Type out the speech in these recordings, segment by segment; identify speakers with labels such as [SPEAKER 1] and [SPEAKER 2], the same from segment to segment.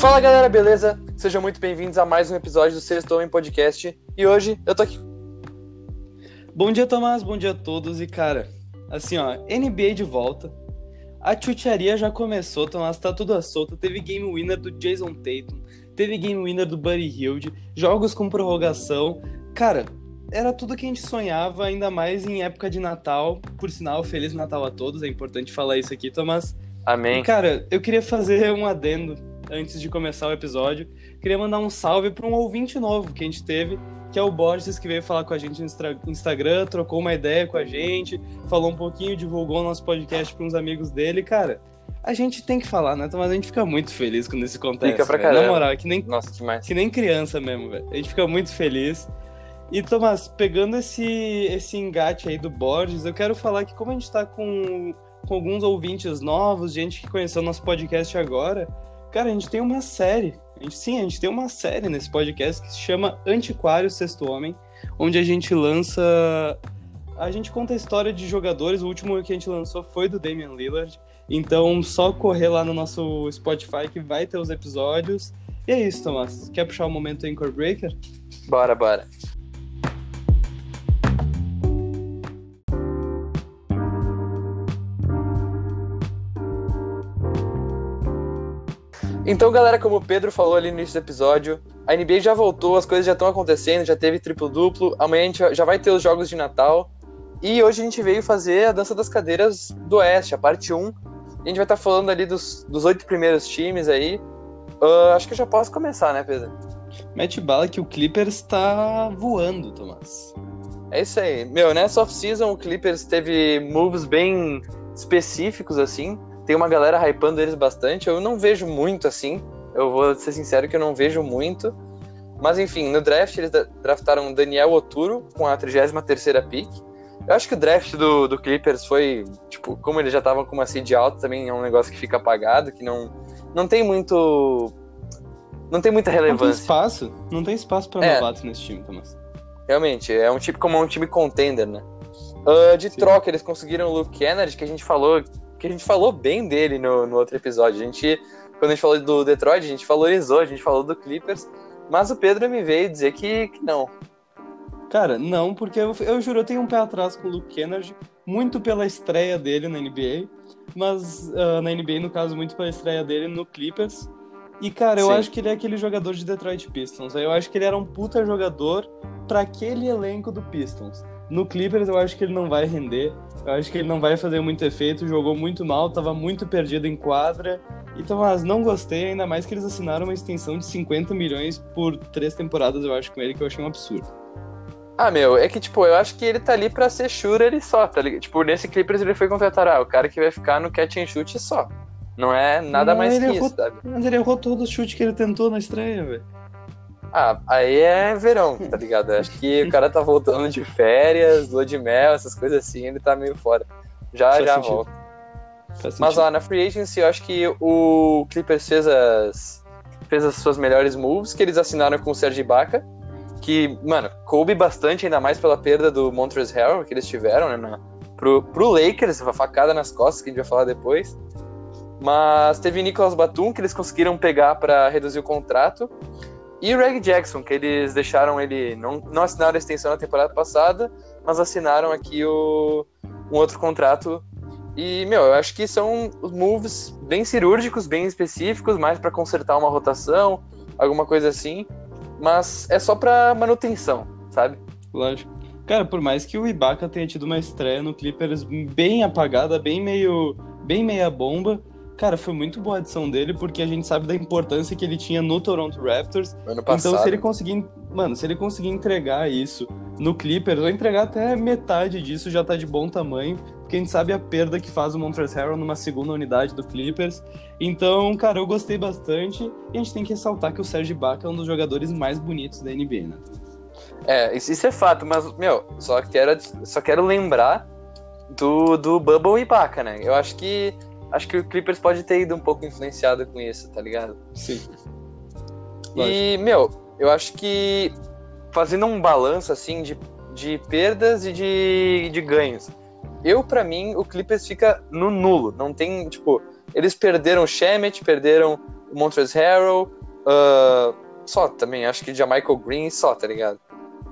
[SPEAKER 1] Fala galera, beleza? Sejam muito bem-vindos a mais um episódio do Sexto Homem Podcast. E hoje eu tô aqui.
[SPEAKER 2] Bom dia, Tomás. Bom dia a todos. E cara, assim ó, NBA de volta. A chucharia já começou, Tomás. Tá tudo à solta. Teve game winner do Jason Tatum. Teve game winner do Buddy Hilde. Jogos com prorrogação. Cara, era tudo que a gente sonhava, ainda mais em época de Natal. Por sinal, Feliz Natal a todos. É importante falar isso aqui, Tomás.
[SPEAKER 1] Amém.
[SPEAKER 2] E, cara, eu queria fazer um adendo antes de começar o episódio, queria mandar um salve para um ouvinte novo que a gente teve, que é o Borges, que veio falar com a gente no Instagram, trocou uma ideia com a gente, falou um pouquinho, divulgou o nosso podcast para uns amigos dele. Cara, a gente tem que falar, né? Mas a gente fica muito feliz quando isso acontece.
[SPEAKER 1] Fica pra
[SPEAKER 2] véio.
[SPEAKER 1] caramba.
[SPEAKER 2] Na moral, é que nem,
[SPEAKER 1] Nossa, demais.
[SPEAKER 2] que nem criança mesmo, velho. A gente fica muito feliz. E, Tomás, pegando esse, esse engate aí do Borges, eu quero falar que como a gente tá com, com alguns ouvintes novos, gente que conheceu nosso podcast agora, Cara, a gente tem uma série. A gente, sim, a gente tem uma série nesse podcast que se chama Antiquário Sexto Homem, onde a gente lança. A gente conta a história de jogadores. O último que a gente lançou foi do Damian Lillard. Então, só correr lá no nosso Spotify que vai ter os episódios. E é isso, Tomás. Quer puxar o momento Anchor Breaker?
[SPEAKER 1] Bora, bora. Então, galera, como o Pedro falou ali no início do episódio, a NBA já voltou, as coisas já estão acontecendo, já teve triplo-duplo, amanhã a gente já vai ter os jogos de Natal. E hoje a gente veio fazer a dança das cadeiras do Oeste, a parte 1. A gente vai estar falando ali dos, dos oito primeiros times aí. Uh, acho que eu já posso começar, né, Pedro?
[SPEAKER 2] Mete bala que o Clippers está voando, Tomás.
[SPEAKER 1] É isso aí. Meu, nessa off-season o Clippers teve moves bem específicos, assim. Tem uma galera hypando eles bastante. Eu não vejo muito assim. Eu vou ser sincero que eu não vejo muito. Mas enfim, no draft eles draftaram Daniel Oturo com a 33ª pick. Eu acho que o draft do, do Clippers foi, tipo, como eles já estavam com uma seed alta, também é um negócio que fica apagado, que não, não tem muito... Não tem muita relevância.
[SPEAKER 2] Não tem espaço. Não tem espaço pra
[SPEAKER 1] É.
[SPEAKER 2] novatos nesse time, Tomás.
[SPEAKER 1] Realmente, é um tipo como um time contender, né? Ah, de
[SPEAKER 2] Sim.
[SPEAKER 1] troca, eles conseguiram o Luke Kennedy, que a gente falou, que a gente falou bem dele no, no outro episódio. A gente, quando a gente falou do Detroit, a gente valorizou, a gente falou do Clippers, mas o Pedro me veio dizer que, que não.
[SPEAKER 2] Cara, não, porque eu, eu juro, eu tenho um pé atrás com o Luke Kennedy, muito pela estreia dele na NBA, mas ah, na NBA, no caso, muito pela estreia dele no Clippers. E, cara, eu
[SPEAKER 1] Sim.
[SPEAKER 2] acho que ele é aquele jogador de Detroit Pistons. Eu acho que ele era um puta jogador pra aquele elenco do Pistons. No Clippers, eu acho que ele não vai render. Eu acho que ele não vai fazer muito efeito. Jogou muito mal, tava muito perdido em quadra. Então, mas não gostei, ainda mais que eles assinaram uma extensão de 50 milhões por três temporadas, eu acho, com ele, que eu achei um absurdo.
[SPEAKER 1] Ah, meu, é que, tipo, eu acho que ele tá ali pra ser shooter e só, tá ligado? Tipo, nesse Clippers ele foi contratar, ah, o cara que vai ficar no catch and shoot só. Não é nada mais
[SPEAKER 2] ele
[SPEAKER 1] que
[SPEAKER 2] errou-
[SPEAKER 1] isso, sabe?
[SPEAKER 2] Mas ele errou todo o chute que ele tentou na estreia, velho.
[SPEAKER 1] Ah, aí é verão, tá ligado? Acho que o cara tá voltando de férias, lua de mel, essas coisas assim, ele tá meio fora. Já,
[SPEAKER 2] Faz
[SPEAKER 1] já
[SPEAKER 2] sentido.
[SPEAKER 1] volta.
[SPEAKER 2] Faz
[SPEAKER 1] Mas
[SPEAKER 2] sentido.
[SPEAKER 1] ó, na Free Agency eu acho que o Clippers fez as, fez as suas melhores moves, que eles assinaram com o Serge Ibaka, que, mano, coube bastante, ainda mais pela perda do Montrezl Harrell que eles tiveram, né, na, pro, pro Lakers, uma facada nas costas, que a gente vai falar depois. Mas teve Nicolas Batum, que eles conseguiram pegar para reduzir o contrato, e o Reg Jackson, que eles deixaram ele, não, não assinaram a extensão na temporada passada, mas assinaram aqui o, um outro contrato e, meu, eu acho que são moves bem cirúrgicos, bem específicos, mais pra consertar uma rotação, alguma coisa assim. Mas é só pra manutenção, sabe?
[SPEAKER 2] Lógico. Cara, por mais que o Ibaka tenha tido uma estreia no Clippers bem apagada, bem meio. bem meia bomba, cara, foi muito boa a adição dele, porque a gente sabe da importância que ele tinha no Toronto Raptors.
[SPEAKER 1] Ano passado.
[SPEAKER 2] Então, se ele conseguir. Mano, se ele conseguir entregar isso no Clippers, ou entregar até metade disso, já tá de bom tamanho. Porque a gente sabe a perda que faz o Montrezl Harrell numa segunda unidade do Clippers. Então, cara, eu gostei bastante. E a gente tem que ressaltar que o Serge Ibaka é um dos jogadores mais bonitos da NBA, né?
[SPEAKER 1] É, isso é fato, mas, meu, só quero, só quero lembrar do, do Bubble e Baca, né? Eu acho que. Acho que o Clippers pode ter ido um pouco influenciado com isso, tá ligado?
[SPEAKER 2] Sim.
[SPEAKER 1] E, meu, eu acho que fazendo um balanço assim de, de perdas e de, de ganhos. Eu, pra mim, o Clippers fica no nulo. Não tem, tipo, eles perderam o Shemet, perderam o Montrezl Harrell, uh, só também, acho que Michael Green só, tá ligado?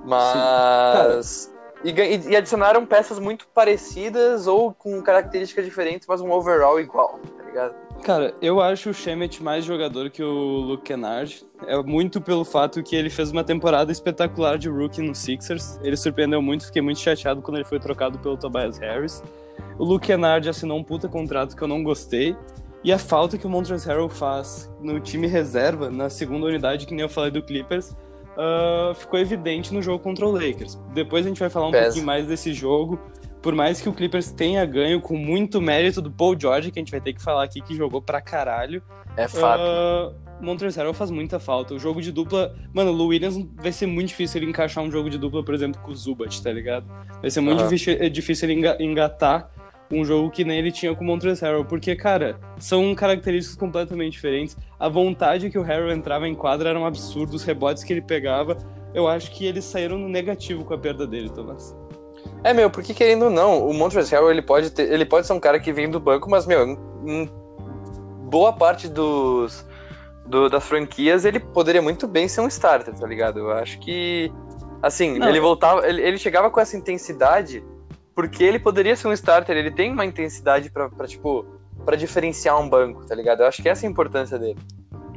[SPEAKER 1] Mas. E, e, adicionaram peças muito parecidas ou com características diferentes, mas um overall igual, tá ligado?
[SPEAKER 2] Cara, eu acho o Shemet mais jogador que o Luke Kennard. É muito pelo fato que ele fez uma temporada espetacular de rookie no Sixers. Ele surpreendeu muito, fiquei muito chateado quando ele foi trocado pelo Tobias Harris. O Luke Kennard assinou um puta contrato que eu não gostei. E a falta que o Montrezl Harrell faz no time reserva, na segunda unidade, que nem eu falei do Clippers, uh, ficou evidente no jogo contra o Lakers. Depois a gente vai falar um Pesa. pouquinho mais desse jogo. Por mais que o Clippers tenha ganho com muito mérito do Paul George, que a gente vai ter que falar aqui que jogou pra caralho.
[SPEAKER 1] É fato. Uh,
[SPEAKER 2] Montrezl faz muita falta. O jogo de dupla... Mano, o Lou Williams vai ser muito difícil ele encaixar um jogo de dupla, por exemplo, com o Zubat, tá ligado? Vai ser muito é difícil ele engatar um jogo que nem ele tinha com o Montrezl Harrell, porque, cara, são características completamente diferentes. A vontade que o Harrell entrava em quadra era um absurdo, os rebotes que ele pegava, eu acho que eles saíram no negativo com a perda dele, Thomas.
[SPEAKER 1] É, meu, porque querendo ou não, o Montrezl Harrell, ele pode, ter, ele pode ser um cara que vem do banco, mas, meu, em boa parte dos, do, das franquias, ele poderia muito bem ser um starter, tá ligado? Eu acho que, assim, não. ele voltava, ele, ele chegava com essa intensidade porque ele poderia ser um starter, ele tem uma intensidade pra, pra tipo, para diferenciar um banco, tá ligado? Eu acho que essa é a importância dele.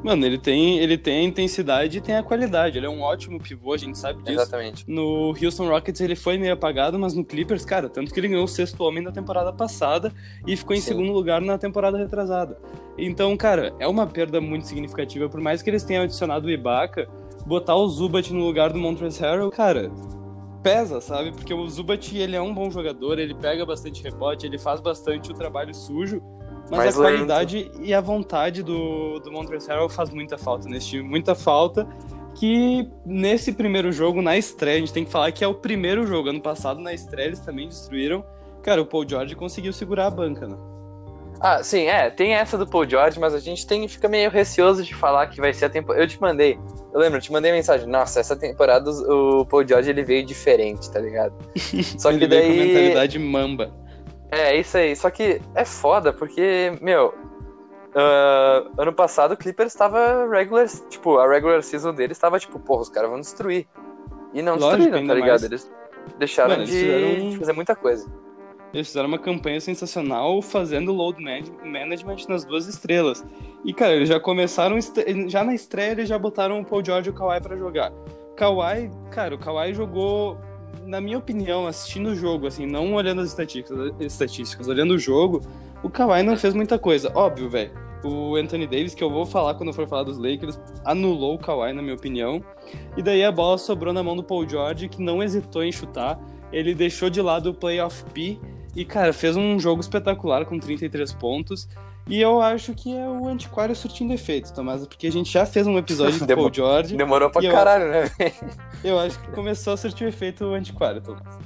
[SPEAKER 2] Mano, ele tem, ele tem a intensidade e tem a qualidade. Ele é um ótimo pivô, a gente sabe disso.
[SPEAKER 1] Exatamente.
[SPEAKER 2] No Houston Rockets ele foi meio apagado, mas no Clippers, cara, tanto que ele ganhou o sexto homem da temporada passada e ficou em Sim. segundo lugar na temporada retrasada. Então, cara, é uma perda muito significativa. Por mais que eles tenham adicionado o Ibaka, botar o Zubat no lugar do Montrezl Harrell, cara, pesa, sabe? Porque o Zubat, ele é um bom jogador, ele pega bastante rebote, ele faz bastante o trabalho sujo, mas Mais a qualidade lento. e a vontade do, do Montrezl Harrell faz muita falta nesse time, muita falta que nesse primeiro jogo, na estreia, a gente tem que falar que é o primeiro jogo, ano passado na estreia eles também destruíram, cara, o Paul George conseguiu segurar a banca, né?
[SPEAKER 1] Ah, sim, é, tem essa do Paul George, mas a gente tem fica meio receoso de falar que vai ser a temporada. Eu te mandei, eu lembro, eu te mandei mensagem, nossa, essa temporada o Paul George ele veio diferente, tá ligado?
[SPEAKER 2] Só que daí. Com mentalidade mamba.
[SPEAKER 1] É, isso aí. Só que é foda, porque, meu, uh, ano passado o Clippers estava regular, tipo, a regular season deles estava tipo, porra, os caras vão destruir. E não Lógico, destruíram, tá ligado? Mais. Eles deixaram Mano, de, fizeram... de fazer muita coisa.
[SPEAKER 2] Eles fizeram uma campanha sensacional fazendo load management nas duas estrelas. E, cara, eles já começaram. Já na estreia, eles já botaram o Paul George e o Kawhi pra jogar. Kawhi, cara, o Kawhi jogou, na minha opinião, assistindo o jogo, assim, não olhando as estatísticas, estatísticas olhando o jogo, o Kawhi não fez muita coisa. Óbvio, velho. O Anthony Davis, que eu vou falar quando for falar dos Lakers, anulou o Kawhi, na minha opinião. E daí a bola sobrou na mão do Paul George, que não hesitou em chutar. Ele deixou de lado o playoff P e, cara, fez um jogo espetacular com 33 pontos. E eu acho que é o antiquário surtindo efeito, Tomás, porque a gente já fez um episódio com o Paul George.
[SPEAKER 1] Demorou pra caralho, eu, né?
[SPEAKER 2] eu acho que começou a surtir o efeito antiquário, Tomás.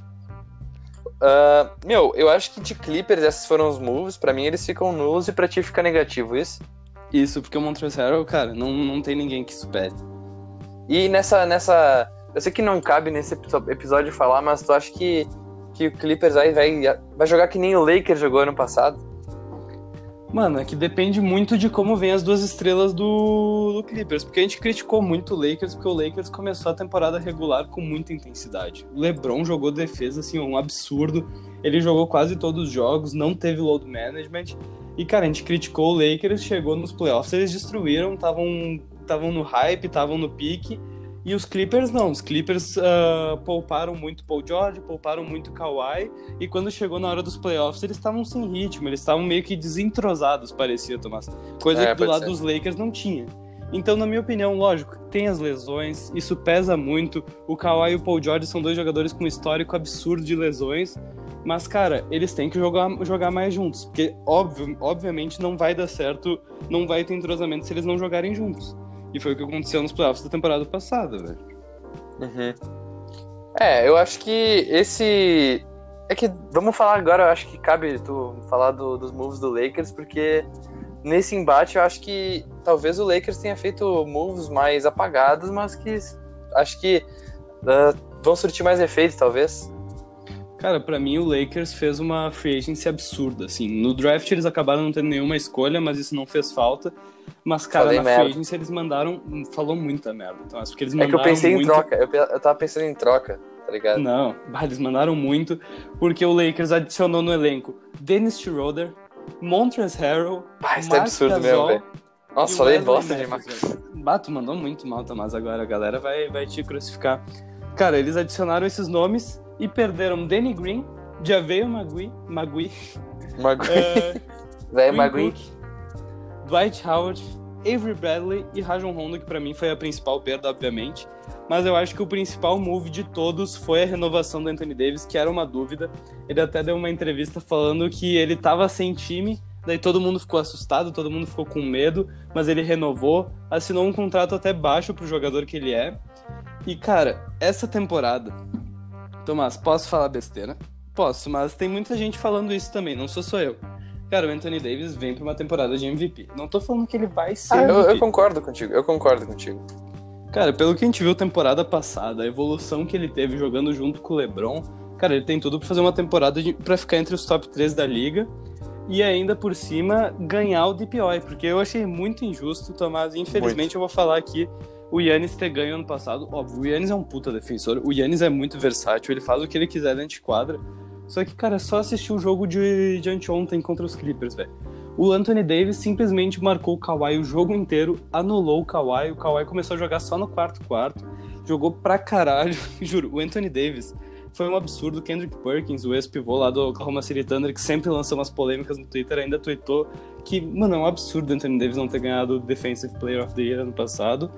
[SPEAKER 1] Uh, meu, eu acho que de Clippers esses foram os moves. Pra mim eles ficam nulos e pra ti fica negativo, isso?
[SPEAKER 2] Isso, porque o Montrezl Harrell, cara, não, não tem ninguém que supere.
[SPEAKER 1] E nessa, nessa... Eu sei que não cabe nesse episódio falar, mas tu acha que que o Clippers aí vai, vai jogar que nem o Lakers jogou ano passado?
[SPEAKER 2] Mano, é que depende muito de como vem as duas estrelas do, do, Clippers. Porque a gente criticou muito o Lakers, porque o Lakers começou a temporada regular com muita intensidade. O LeBron jogou defesa, assim, um absurdo. Ele jogou quase todos os jogos, não teve load management. E, cara, a gente criticou o Lakers, chegou nos playoffs, eles destruíram, estavam no hype, estavam no pique. E os Clippers não, os Clippers uh, pouparam muito Paul George, pouparam muito Kawhi, e quando chegou na hora dos playoffs eles estavam sem ritmo, eles estavam meio que desentrosados, parecia, Tomás. Coisa é, que do lado ser. dos Lakers não tinha. Então, na minha opinião, lógico, tem as lesões, isso pesa muito. O Kawhi e o Paul George são dois jogadores com um histórico absurdo de lesões, mas, cara, eles têm que jogar, jogar mais juntos, porque, óbvio, obviamente, não vai dar certo, não vai ter entrosamento se eles não jogarem juntos. E foi o que aconteceu nos playoffs da temporada passada, velho.
[SPEAKER 1] Uhum. É, eu acho que esse. É que vamos falar agora, eu acho que cabe tu falar do, dos moves do Lakers, porque nesse embate eu acho que talvez o Lakers tenha feito moves mais apagados, mas que acho que uh, vão surtir mais efeitos, talvez.
[SPEAKER 2] Cara, para mim o Lakers fez uma free agency absurda, assim. No draft eles acabaram não tendo nenhuma escolha, mas isso não fez falta. Mas, cara, Falei na merda. free agency eles mandaram... Falou muita merda, então acho que eles mandaram
[SPEAKER 1] É que eu pensei
[SPEAKER 2] muito...
[SPEAKER 1] em troca, eu, eu tava pensando em troca, tá ligado?
[SPEAKER 2] Não, eles mandaram muito, porque o Lakers adicionou no elenco Dennis Schroeder, Montrezl Harrell,
[SPEAKER 1] Bah, isso é absurdo mesmo, velho. Nossa, falei bosta demais.
[SPEAKER 2] Bato mandou muito mal, Tomás, agora a galera vai, vai te crucificar. Cara, eles adicionaram esses nomes e perderam Danny Green, Javeio Magui, Magui,
[SPEAKER 1] Magui, uh, velho Magui,
[SPEAKER 2] Dwight Howard, Avery Bradley e Rajon Rondo, que para mim foi a principal perda, obviamente. Mas eu acho que o principal move de todos foi a renovação do Anthony Davis, que era uma dúvida. Ele até deu uma entrevista falando que ele tava sem time, daí todo mundo ficou assustado, todo mundo ficou com medo, mas ele renovou, assinou um contrato até baixo pro jogador que ele é. E cara, essa temporada Tomás, posso falar besteira? Posso, mas tem muita gente falando isso também, não sou só eu. Cara, o Anthony Davis vem pra uma temporada de MVP. Não tô falando que ele vai ser. Ah,
[SPEAKER 1] eu, eu, concordo contigo, eu concordo contigo.
[SPEAKER 2] Cara, pelo que a gente viu temporada passada, a evolução que ele teve jogando junto com o LeBron, cara, ele tem tudo pra fazer uma temporada de, pra ficar entre os top 3 da liga e ainda por cima ganhar o DPOI, porque eu achei muito injusto, Tomás. Infelizmente muito. eu vou falar aqui o Yannis ter ganho ano passado. Óbvio, o Yannis é um puta defensor. O Yannis é muito versátil, ele faz o que ele quiser dentro de quadra. Só que, cara, só assistir o jogo de, de anteontem contra os Clippers, velho. O Anthony Davis simplesmente marcou o Kawhi o jogo inteiro, anulou o Kawhi. O Kawhi começou a jogar só no quarto quarto. Jogou pra caralho. Juro, o Anthony Davis foi um absurdo. Kendrick Perkins, o ex-pivô lá do Oklahoma City Thunder, que sempre lança umas polêmicas no Twitter, ainda tweetou que, mano, é um absurdo o Anthony Davis não ter ganhado o Defensive Player of the Year ano passado.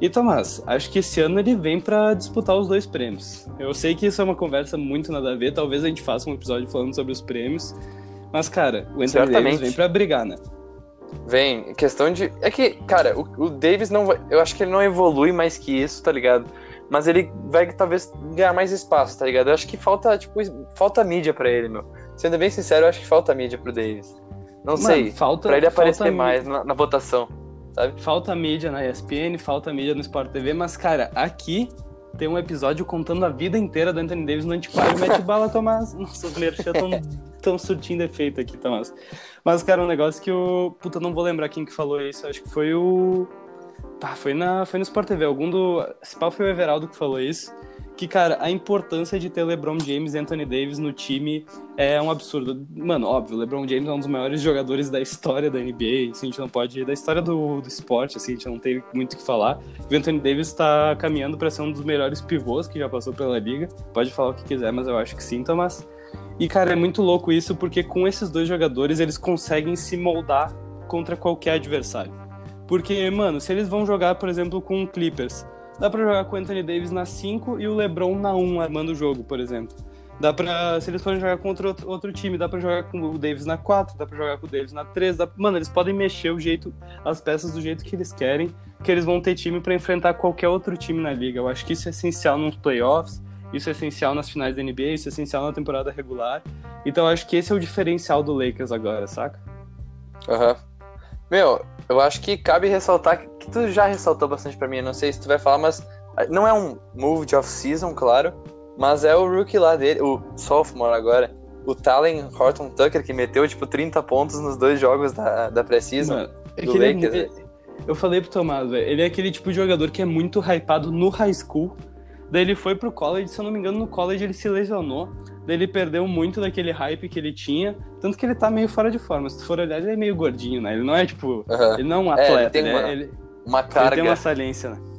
[SPEAKER 2] E Tomás, acho que esse ano ele vem para disputar os dois prêmios. Eu sei que isso é uma conversa muito nada a ver, talvez a gente faça um episódio falando sobre os prêmios, mas cara, o Anthony Davis vem para brigar, né?
[SPEAKER 1] Vem, questão de. É que, cara, o, o Davis não vai. Eu acho que ele não evolui mais que isso, tá ligado? Mas ele vai talvez ganhar mais espaço, tá ligado? Eu acho que falta, tipo, falta mídia para ele, meu. Sendo bem sincero, eu acho que falta mídia pro Davis. Não Mano, sei. Falta, pra ele aparecer mais na, na votação sabe?
[SPEAKER 2] Falta mídia na ESPN, falta mídia no Sport TV, mas, cara, aqui tem um episódio contando a vida inteira do Anthony Davis no Antiquário mete bala, Tomás. Nossa, os merchan tão, tão surtindo efeito aqui, Tomás. Mas, cara, um negócio que o. Puta, não vou lembrar quem que falou isso, acho que foi o. Tá, foi, na, foi no Sport TV. Algum do. Esse pau foi o Everaldo que falou isso que, cara, a importância de ter LeBron James e Anthony Davis no time é um absurdo. Mano, óbvio, LeBron James é um dos maiores jogadores da história da NBA, assim, a gente não pode. da história do, do esporte, assim, a gente não tem muito o que falar. O Anthony Davis está caminhando para ser um dos melhores pivôs que já passou pela liga. Pode falar o que quiser, mas eu acho que sim, Thomas. E, cara, é muito louco isso, porque com esses dois jogadores eles conseguem se moldar contra qualquer adversário. Porque, mano, se eles vão jogar, por exemplo, com o Clippers Dá pra jogar com o Anthony Davis na 5 e o LeBron na 1, armando o jogo, por exemplo. Dá pra, se eles forem jogar contra outro, outro time, dá pra jogar com o Davis na 4, dá pra jogar com o Davis na 3. Dá, mano, eles podem mexer o jeito, as peças do jeito que eles querem, que eles vão ter time para enfrentar qualquer outro time na liga. Eu acho que isso é essencial nos playoffs, isso é essencial nas finais da NBA, isso é essencial na temporada regular. Então eu acho que esse é o diferencial do Lakers agora, saca?
[SPEAKER 1] Aham. Uhum. Meu, eu acho que cabe ressaltar que tu já ressaltou bastante para mim, eu não sei se tu vai falar, mas não é um move de off-season, claro, mas é o rookie lá dele, o sophomore agora, o Talen Horton Tucker, que meteu tipo 30 pontos nos dois jogos da, da pré-season
[SPEAKER 2] é do Lakers. É, eu falei pro Tomás, velho, ele é aquele tipo de jogador que é muito hypado no high school, daí ele foi pro college, se eu não me engano, no college ele se lesionou, daí ele perdeu muito daquele hype que ele tinha, tanto que ele tá meio fora de forma. Se tu for olhar, ele é meio gordinho, né? Ele não é tipo. Ele não é um atleta, é, ele tem uma, ele,
[SPEAKER 1] uma carga.
[SPEAKER 2] Ele tem uma saliência, né?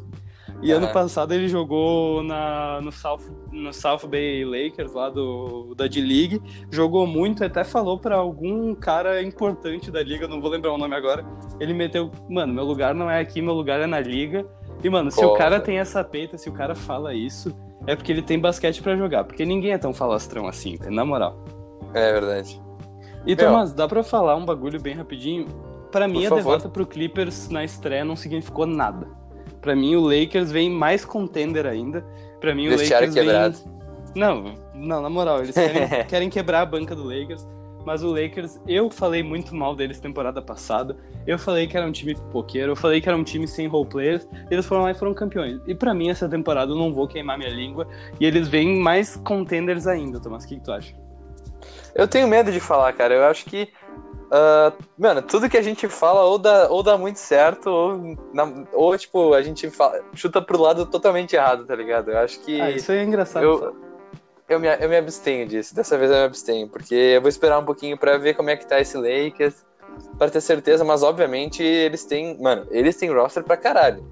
[SPEAKER 2] E ano passado ele jogou na, no, South, no South Bay Lakers, lá do, da D-League. Jogou muito, até falou para algum cara importante da liga, não vou lembrar o nome agora. Ele meteu, mano, meu lugar não é aqui, meu lugar é na liga. E, mano, se o cara tem essa peita, se o cara fala isso, é porque ele tem basquete para jogar. Porque ninguém é tão falastrão assim, na moral.
[SPEAKER 1] É verdade.
[SPEAKER 2] E, Thomas, dá pra falar um bagulho bem rapidinho? Para mim, a favor. derrota pro Clippers na estreia não significou nada. Para mim, o Lakers vem mais contender ainda. Para mim, o Lakers
[SPEAKER 1] quebrado.
[SPEAKER 2] vem... Não, não, na moral, eles querem, querem quebrar a banca do Lakers. Mas o Lakers, eu falei muito mal deles temporada passada. Eu falei que era um time pipoqueiro, eu falei que era um time sem role players. Eles foram lá e foram campeões. E para mim, essa temporada eu não vou queimar minha língua. E eles vêm mais contenders ainda, Thomas. O que, que tu acha?
[SPEAKER 1] Eu tenho medo de falar, cara. Eu acho que. Uh, mano, tudo que a gente fala ou dá, ou dá muito certo, ou, na, ou tipo, a gente fala, chuta pro lado totalmente errado, tá ligado? Eu acho que.
[SPEAKER 2] Ah, isso é engraçado.
[SPEAKER 1] Eu, eu, me, eu me abstenho disso. Dessa vez eu me abstenho, porque eu vou esperar um pouquinho pra ver como é que tá esse Lakers, pra ter certeza, mas obviamente eles têm. Mano, eles têm roster pra caralho.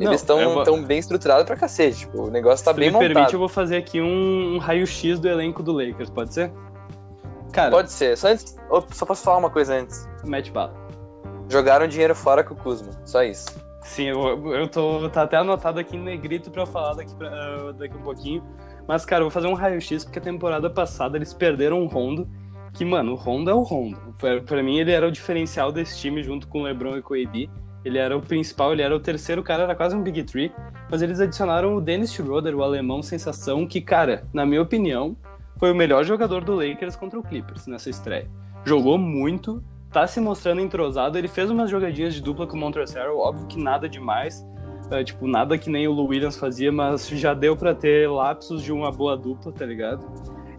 [SPEAKER 1] Eles estão vou... tão bem estruturados pra cacete. Tipo, o negócio tá
[SPEAKER 2] Se
[SPEAKER 1] bem
[SPEAKER 2] me
[SPEAKER 1] montado.
[SPEAKER 2] permite, eu vou fazer aqui um, um raio-x do elenco do Lakers, pode ser?
[SPEAKER 1] Cara, Pode ser. Só, antes, só posso falar uma coisa antes.
[SPEAKER 2] Mete bala.
[SPEAKER 1] Jogaram dinheiro fora com o Kuzma. Só isso.
[SPEAKER 2] Sim, eu, eu tô. Tá até anotado aqui em negrito pra eu falar daqui, pra, uh, daqui um pouquinho. Mas, cara, eu vou fazer um raio-x porque a temporada passada eles perderam o Rondo. Que, mano, o Rondo é o Rondo. Pra, pra mim, ele era o diferencial desse time junto com o LeBron e com o AD. Ele era o principal, ele era o terceiro cara, era quase um Big Three. Mas eles adicionaram o Dennis Schroeder, o alemão sensação, que, cara, na minha opinião, foi o melhor jogador do Lakers contra o Clippers nessa estreia. Jogou muito, tá se mostrando entrosado. Ele fez umas jogadinhas de dupla com o Montrezl, óbvio que nada demais. É, tipo, nada que nem o Lou Williams fazia, mas já deu para ter lapsos de uma boa dupla, tá ligado?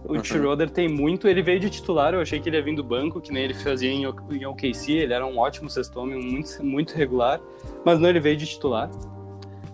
[SPEAKER 2] O uhum. Schroeder tem muito, ele veio de titular, eu achei que ele ia vir do banco, que nem ele fazia em, em OKC, ele era um ótimo sexto muito, muito regular, mas não, ele veio de titular.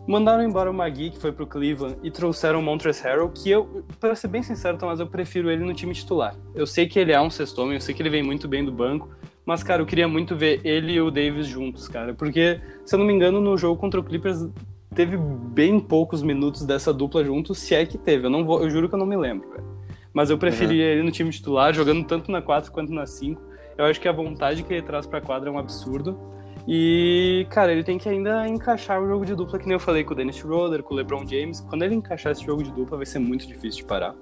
[SPEAKER 2] Mandaram embora o Magui, que foi pro Cleveland, e trouxeram o Montrezl Harrell, que eu, para ser bem sincero, Tomás, eu prefiro ele no time titular. Eu sei que ele é um sexto eu sei que ele vem muito bem do banco, mas, cara, eu queria muito ver ele e o Davis juntos, cara, porque, se eu não me engano, no jogo contra o Clippers teve bem poucos minutos dessa dupla juntos, se é que teve. Eu não vou, eu juro que eu não me lembro, velho. Mas eu preferia uhum. ele no time titular, jogando tanto na 4 quanto na 5. Eu acho que a vontade que ele traz pra quadra é um absurdo. E, cara, ele tem que ainda encaixar o jogo de dupla, que nem eu falei com o Dennis Schroeder, com o LeBron James. Quando ele encaixar esse jogo de dupla, vai ser muito difícil de parar.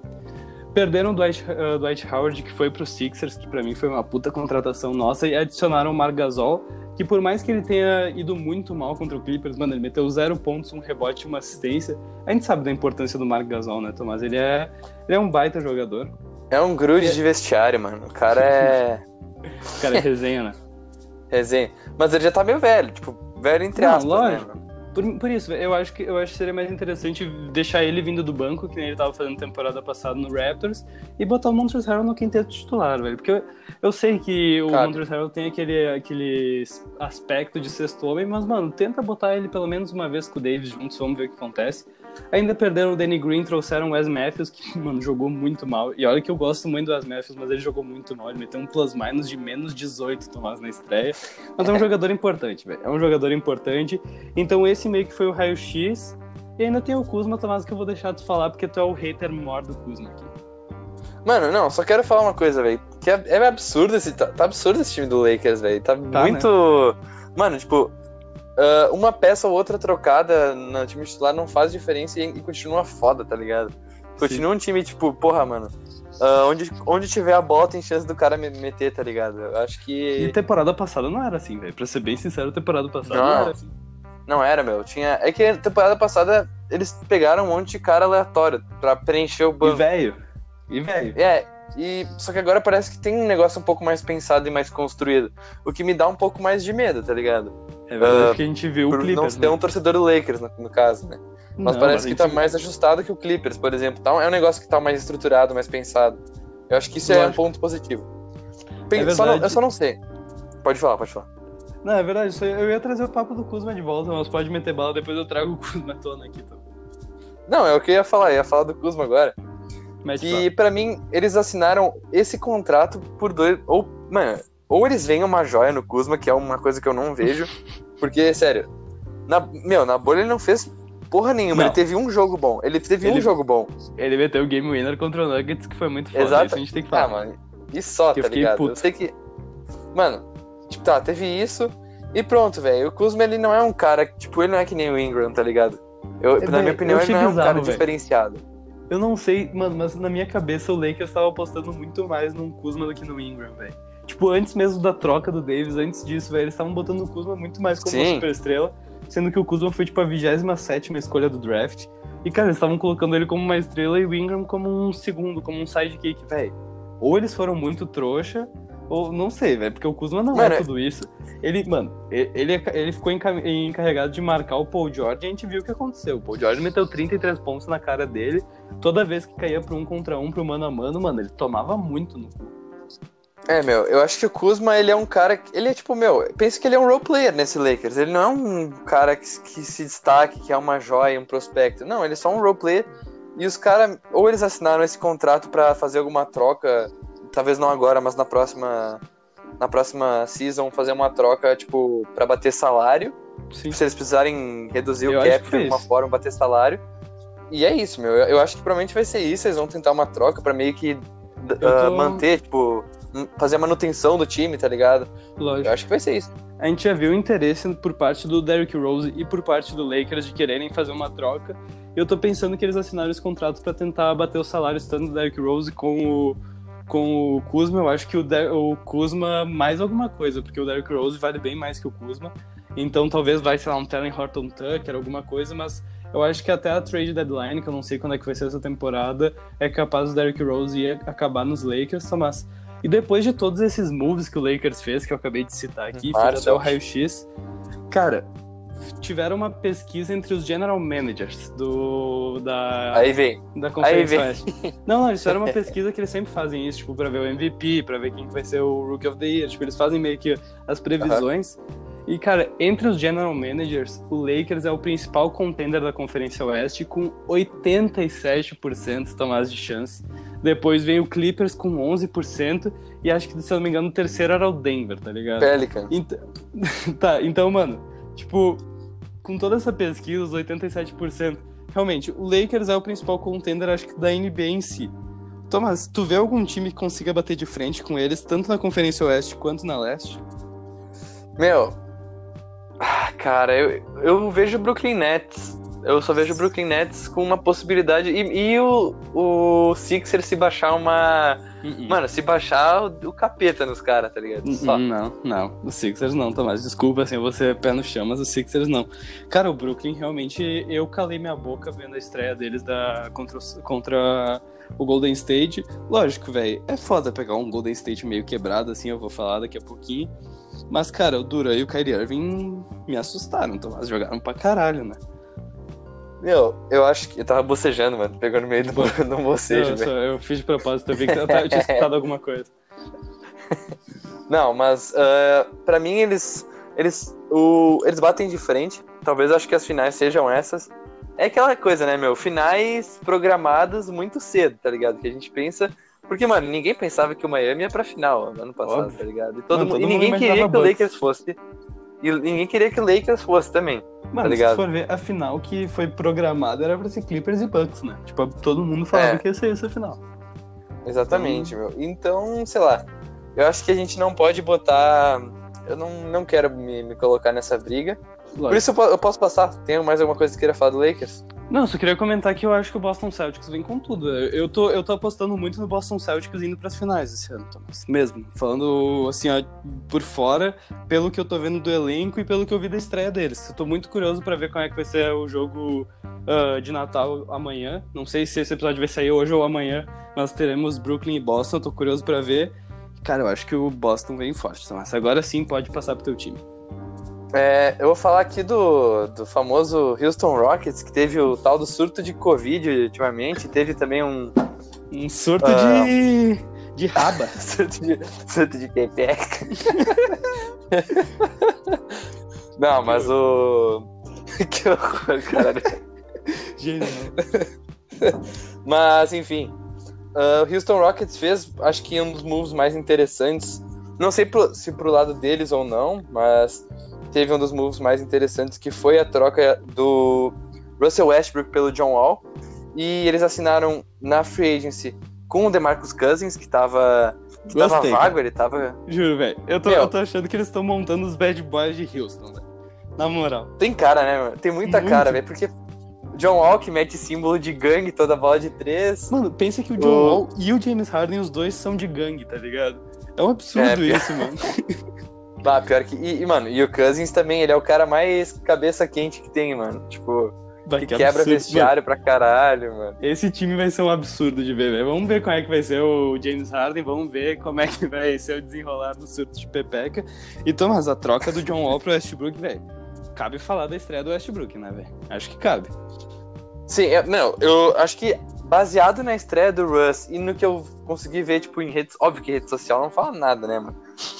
[SPEAKER 2] Perderam o Dwight, uh, Dwight Howard, que foi pro Sixers, que para mim foi uma puta contratação nossa, e adicionaram o Marc Gasol, que por mais que ele tenha ido muito mal contra o Clippers, mano, ele meteu zero pontos, um rebote e uma assistência. A gente sabe da importância do Marc Gasol, né, Tomás? Ele é, ele é um baita jogador.
[SPEAKER 1] É um grude de vestiário, mano. O cara é.
[SPEAKER 2] o cara é resenha, né?
[SPEAKER 1] resenha. Mas ele já tá meio velho, tipo, velho entre
[SPEAKER 2] Não,
[SPEAKER 1] aspas,
[SPEAKER 2] né, lógico. Né? Por, por, isso, eu acho, que, eu acho que seria mais interessante deixar ele vindo do banco, que nem ele tava fazendo temporada passada no Raptors, e botar o Montrezl Harrell no quinteto titular, velho. Porque eu, eu sei que o Cara. Montrezl Harrell tem aquele, aquele aspecto de sexto homem, mas, mano, tenta botar ele pelo menos uma vez com o Davis juntos, vamos ver o que acontece. Ainda perderam o Danny Green, trouxeram o Wes Matthews, que, mano, jogou muito mal. E olha que eu gosto muito do Wes Matthews, mas ele jogou muito mal. Ele meteu um plus-minus de menos 18, Tomás, na estreia. Mas é um jogador importante, velho. É um jogador importante. Então esse meio que foi o raio-x. E ainda tem o Kuzma, Tomás, que eu vou deixar tu falar, porque tu é o hater maior do Kuzma aqui.
[SPEAKER 1] Mano, não, só quero falar uma coisa, velho. Que é, é, absurdo esse. Tá, tá, absurdo esse time do Lakers, velho. Tá, tá, muito. Né? Mano, tipo, uh, uma peça ou outra trocada no time titular não faz diferença e, e continua foda, tá ligado? Continua Sim. um time, tipo, porra, mano. Uh, onde, onde tiver a bola tem chance do cara me meter, tá ligado? Eu acho que.
[SPEAKER 2] E temporada passada não era assim, velho. Pra ser bem sincero, temporada passada não, não era assim.
[SPEAKER 1] Não era, meu. Tinha. É que temporada passada eles pegaram um monte de cara aleatório pra preencher o banco.
[SPEAKER 2] E velho. E velho.
[SPEAKER 1] É, e só que agora parece que tem um negócio um pouco mais pensado e mais construído. O que me dá um pouco mais de medo, tá ligado?
[SPEAKER 2] É verdade uh, que a gente viu o Clippers.
[SPEAKER 1] Não ser né? um torcedor do Lakers, no, no caso, né? Mas não, parece mas que tá mais ajustado que o Clippers, por exemplo. Tá, é um negócio que tá mais estruturado, mais pensado. Eu acho que isso Lógico. é um ponto positivo. é só não, eu só não sei. Pode falar, pode falar.
[SPEAKER 2] Não, é verdade. Eu ia trazer o papo do Kuzma de volta, mas pode meter bala, depois eu trago o Kuzma à tona aqui. Então.
[SPEAKER 1] Não, é o que eu ia falar. Eu ia falar do Kuzma agora. E para mim, eles assinaram esse contrato por dois. Ou, mano, ou eles veem uma joia no Kuzma, que é uma coisa que eu não vejo. porque, sério, na, meu, na bolha ele não fez porra nenhuma. Não. Ele teve um jogo bom. Ele teve ele, um jogo bom.
[SPEAKER 2] Ele meteu o Game Winner contra o Nuggets, que foi muito foda. Exato. Isso a gente tem que falar.
[SPEAKER 1] Ah, mano. E só, que tá ligado? Puto. Eu sei que. Mano, tipo, tá, teve isso. E pronto, velho. O Kuzma, ele não é um cara. Tipo, ele não é que nem o Ingram, tá ligado? Eu, é, na minha opinião, ele não é um cara véio. diferenciado.
[SPEAKER 2] Eu não sei, mano, mas na minha cabeça o Lakers estava apostando muito mais no Kuzma do que no Ingram, velho. Tipo, antes mesmo da troca do Davis, antes disso, velho, eles estavam botando o Kuzma muito mais como Sim. uma superestrela, sendo que o Kuzma foi, tipo, a 27 escolha do draft. E, cara, eles estavam colocando ele como uma estrela e o Ingram como um segundo, como um sidekick, velho. Ou eles foram muito trouxa, Ou não sei, velho, porque o Kuzma não
[SPEAKER 1] Mano,
[SPEAKER 2] é tudo isso. Ele, mano, ele, ele ficou enca- encarregado de marcar o Paul George e a gente viu o que aconteceu. O Paul George meteu 33 pontos na cara dele. Toda vez que caía pro um contra um, pro mano a mano, mano, ele tomava muito no cu.
[SPEAKER 1] É, meu, eu acho que o Kuzma, ele é um cara. que- Ele é tipo, meu, penso que ele é um role player nesse Lakers. Ele não é um cara que, que se destaque, que é uma joia, um prospecto. Não, ele é só um role player. E os caras, ou eles assinaram esse contrato pra fazer alguma troca, talvez não agora, mas na próxima. Na próxima season, fazer uma troca, tipo, pra bater salário.
[SPEAKER 2] Sim.
[SPEAKER 1] Se eles precisarem reduzir
[SPEAKER 2] Eu
[SPEAKER 1] o cap de alguma
[SPEAKER 2] isso.
[SPEAKER 1] forma, bater salário. E é isso, meu. Eu, eu acho que provavelmente vai ser isso. Eles vão tentar uma troca pra meio que ah,
[SPEAKER 2] tô-
[SPEAKER 1] manter, tipo, fazer a manutenção do time, tá ligado?
[SPEAKER 2] Lógico.
[SPEAKER 1] Eu acho que vai ser isso.
[SPEAKER 2] A gente já viu o interesse por parte do Derrick Rose e por parte do Lakers de quererem fazer uma troca. E eu tô pensando que eles assinaram esse contrato pra tentar bater os salários tanto do Derrick Rose com o, com o Kuzma. Eu acho que o, Der- o Kuzma mais alguma coisa, porque o Derrick Rose vale bem mais que o Kuzma. Então talvez vai, sei lá, um Tellen Horton Tucker, alguma coisa, mas eu acho que até a trade deadline, que eu não sei quando é que vai ser essa temporada, é capaz o Derrick Rose ir acabar nos Lakers, mas... E depois de todos esses moves que o Lakers fez, que eu acabei de citar aqui, fez até o raio-x, cara, tiveram uma pesquisa entre os general managers do da,
[SPEAKER 1] Aí vem.
[SPEAKER 2] da Conferência
[SPEAKER 1] vem.
[SPEAKER 2] Oeste. Não, não, eles fizeram uma pesquisa que eles sempre fazem isso, tipo, pra ver o MVP, pra ver quem que vai ser o Rookie of the Year, tipo, eles fazem meio que as previsões. E, cara, entre os general managers, o Lakers é o principal contender da Conferência Oeste com 87% Tomás de chance. Depois vem o Clippers com 11% e acho que, se eu não me engano, o terceiro era o Denver, tá ligado?
[SPEAKER 1] Pelican.
[SPEAKER 2] Então, tá, então, mano, tipo, com toda essa pesquisa, os 87%, realmente, o Lakers é o principal contender, acho que, da NBA em si. Thomas, tu vê algum time que consiga bater de frente com eles, tanto na Conferência Oeste quanto na Leste?
[SPEAKER 1] Meu. Ah, cara, eu, eu vejo o Brooklyn Nets. Eu só vejo o Brooklyn Nets com uma possibilidade. E, e o, o Sixer se baixar uma. Mano, se baixar o, o capeta nos caras, tá ligado?
[SPEAKER 2] Hum, Não, não. Os Sixers não, Tomás. Desculpa, assim, ser pé no chão, mas os Sixers não. Cara, o Brooklyn, realmente, eu calei minha boca vendo a estreia deles da, contra, contra o Golden State. Lógico, velho, é foda pegar um Golden State meio quebrado, assim, eu vou falar daqui a pouquinho. Mas, cara, o Duran e o Kyrie Irving me assustaram, Tomás. Jogaram pra caralho, né?
[SPEAKER 1] Meu, eu acho que. Eu tava bocejando, mano. Pegou no meio do, do bocejo,
[SPEAKER 2] eu,
[SPEAKER 1] velho.
[SPEAKER 2] só- eu fiz de propósito, eu vi que eu, tava- eu tinha escutado alguma coisa.
[SPEAKER 1] Não, mas ah, pra mim eles. Eles, o, eles batem de frente. Talvez eu acho que as finais sejam essas. É aquela coisa, né, meu? Finais programadas muito cedo, tá ligado? Que a gente pensa. Porque, mano, ninguém pensava que o Miami ia pra final ano passado,
[SPEAKER 2] Óbvio.
[SPEAKER 1] tá ligado? E, todo
[SPEAKER 2] Mano,
[SPEAKER 1] mundo,
[SPEAKER 2] todo
[SPEAKER 1] e ninguém queria que o. Lakers fosse. E ninguém queria que o Lakers fosse também.
[SPEAKER 2] Mano,
[SPEAKER 1] ligado?
[SPEAKER 2] se for ver, a final que foi programada era pra ser Clippers e Bucks, né? Tipo, todo mundo falava
[SPEAKER 1] É.
[SPEAKER 2] que ia ser essa final.
[SPEAKER 1] Exatamente, meu. Então, sei lá. Eu acho que a gente não pode botar. Eu não, não quero me, me colocar nessa briga. Por isso eu, eu posso passar. Tem mais alguma coisa que queira falar do Lakers?
[SPEAKER 2] Não, só queria comentar que eu acho que o Boston Celtics vem com tudo. Eu tô, eu tô apostando muito no Boston Celtics indo pras finais esse ano, Thomas. Mesmo. Falando, assim, ó, por fora, pelo que eu tô vendo do elenco e pelo que eu vi da estreia deles. Eu tô muito curioso pra ver como é que vai ser o jogo ah, de Natal amanhã. Não sei se esse episódio vai sair hoje ou amanhã, mas teremos Brooklyn e Boston. Eu tô curioso pra ver. Cara, eu acho que o Boston vem forte, Thomas. Agora sim pode passar pro teu time.
[SPEAKER 1] É, eu vou falar aqui do, do famoso Houston Rockets, que teve o tal do surto de Covid ultimamente. Teve também um
[SPEAKER 2] Um surto
[SPEAKER 1] Ah.
[SPEAKER 2] de. de raba.
[SPEAKER 1] surto de, surto de pepeca. Não, mas o. que horror, cara.
[SPEAKER 2] Genial.
[SPEAKER 1] Mas, enfim. ah, o Houston Rockets fez, acho que um dos moves mais interessantes. Não sei pro- se pro lado deles ou não, mas teve um dos moves mais interessantes que foi a troca do Russell Westbrook pelo John Wall. E eles assinaram na free agency com o DeMarcus Cousins, que tava, que tava
[SPEAKER 2] Gostei,
[SPEAKER 1] vago, ele tava.
[SPEAKER 2] Juro, velho. Eu tô, eu tô achando que eles estão montando os bad boys de Houston, velho. Na moral.
[SPEAKER 1] Tem cara, né, mano? Tem muita
[SPEAKER 2] Muito.
[SPEAKER 1] cara, velho, porque John Wall que mete símbolo de gangue toda bola de três.
[SPEAKER 2] Mano, pensa que o John Wall e o James Harden, os dois são de gangue, tá ligado? É um absurdo
[SPEAKER 1] É, pior-
[SPEAKER 2] isso, mano.
[SPEAKER 1] Ah, pior que. E, mano, e o Cousins também, ele é o cara mais cabeça quente que tem, mano. Tipo,
[SPEAKER 2] Vai,
[SPEAKER 1] Que
[SPEAKER 2] que
[SPEAKER 1] quebra
[SPEAKER 2] absurdo.
[SPEAKER 1] vestiário pra caralho, mano.
[SPEAKER 2] Mano, esse time vai ser um absurdo de ver, velho. Vamos ver como é que vai ser o James Harden, vamos ver como é que vai ser o desenrolar do surto de Pepeca. E Thomas, a troca do John Wall pro Westbrook, velho. Cabe falar da estreia do Westbrook, né, velho? Acho que cabe.
[SPEAKER 1] Sim, eu, não, eu acho que baseado na estreia do Russ e no que eu consegui ver, tipo, em redes. Óbvio que rede social não fala nada, né, mano?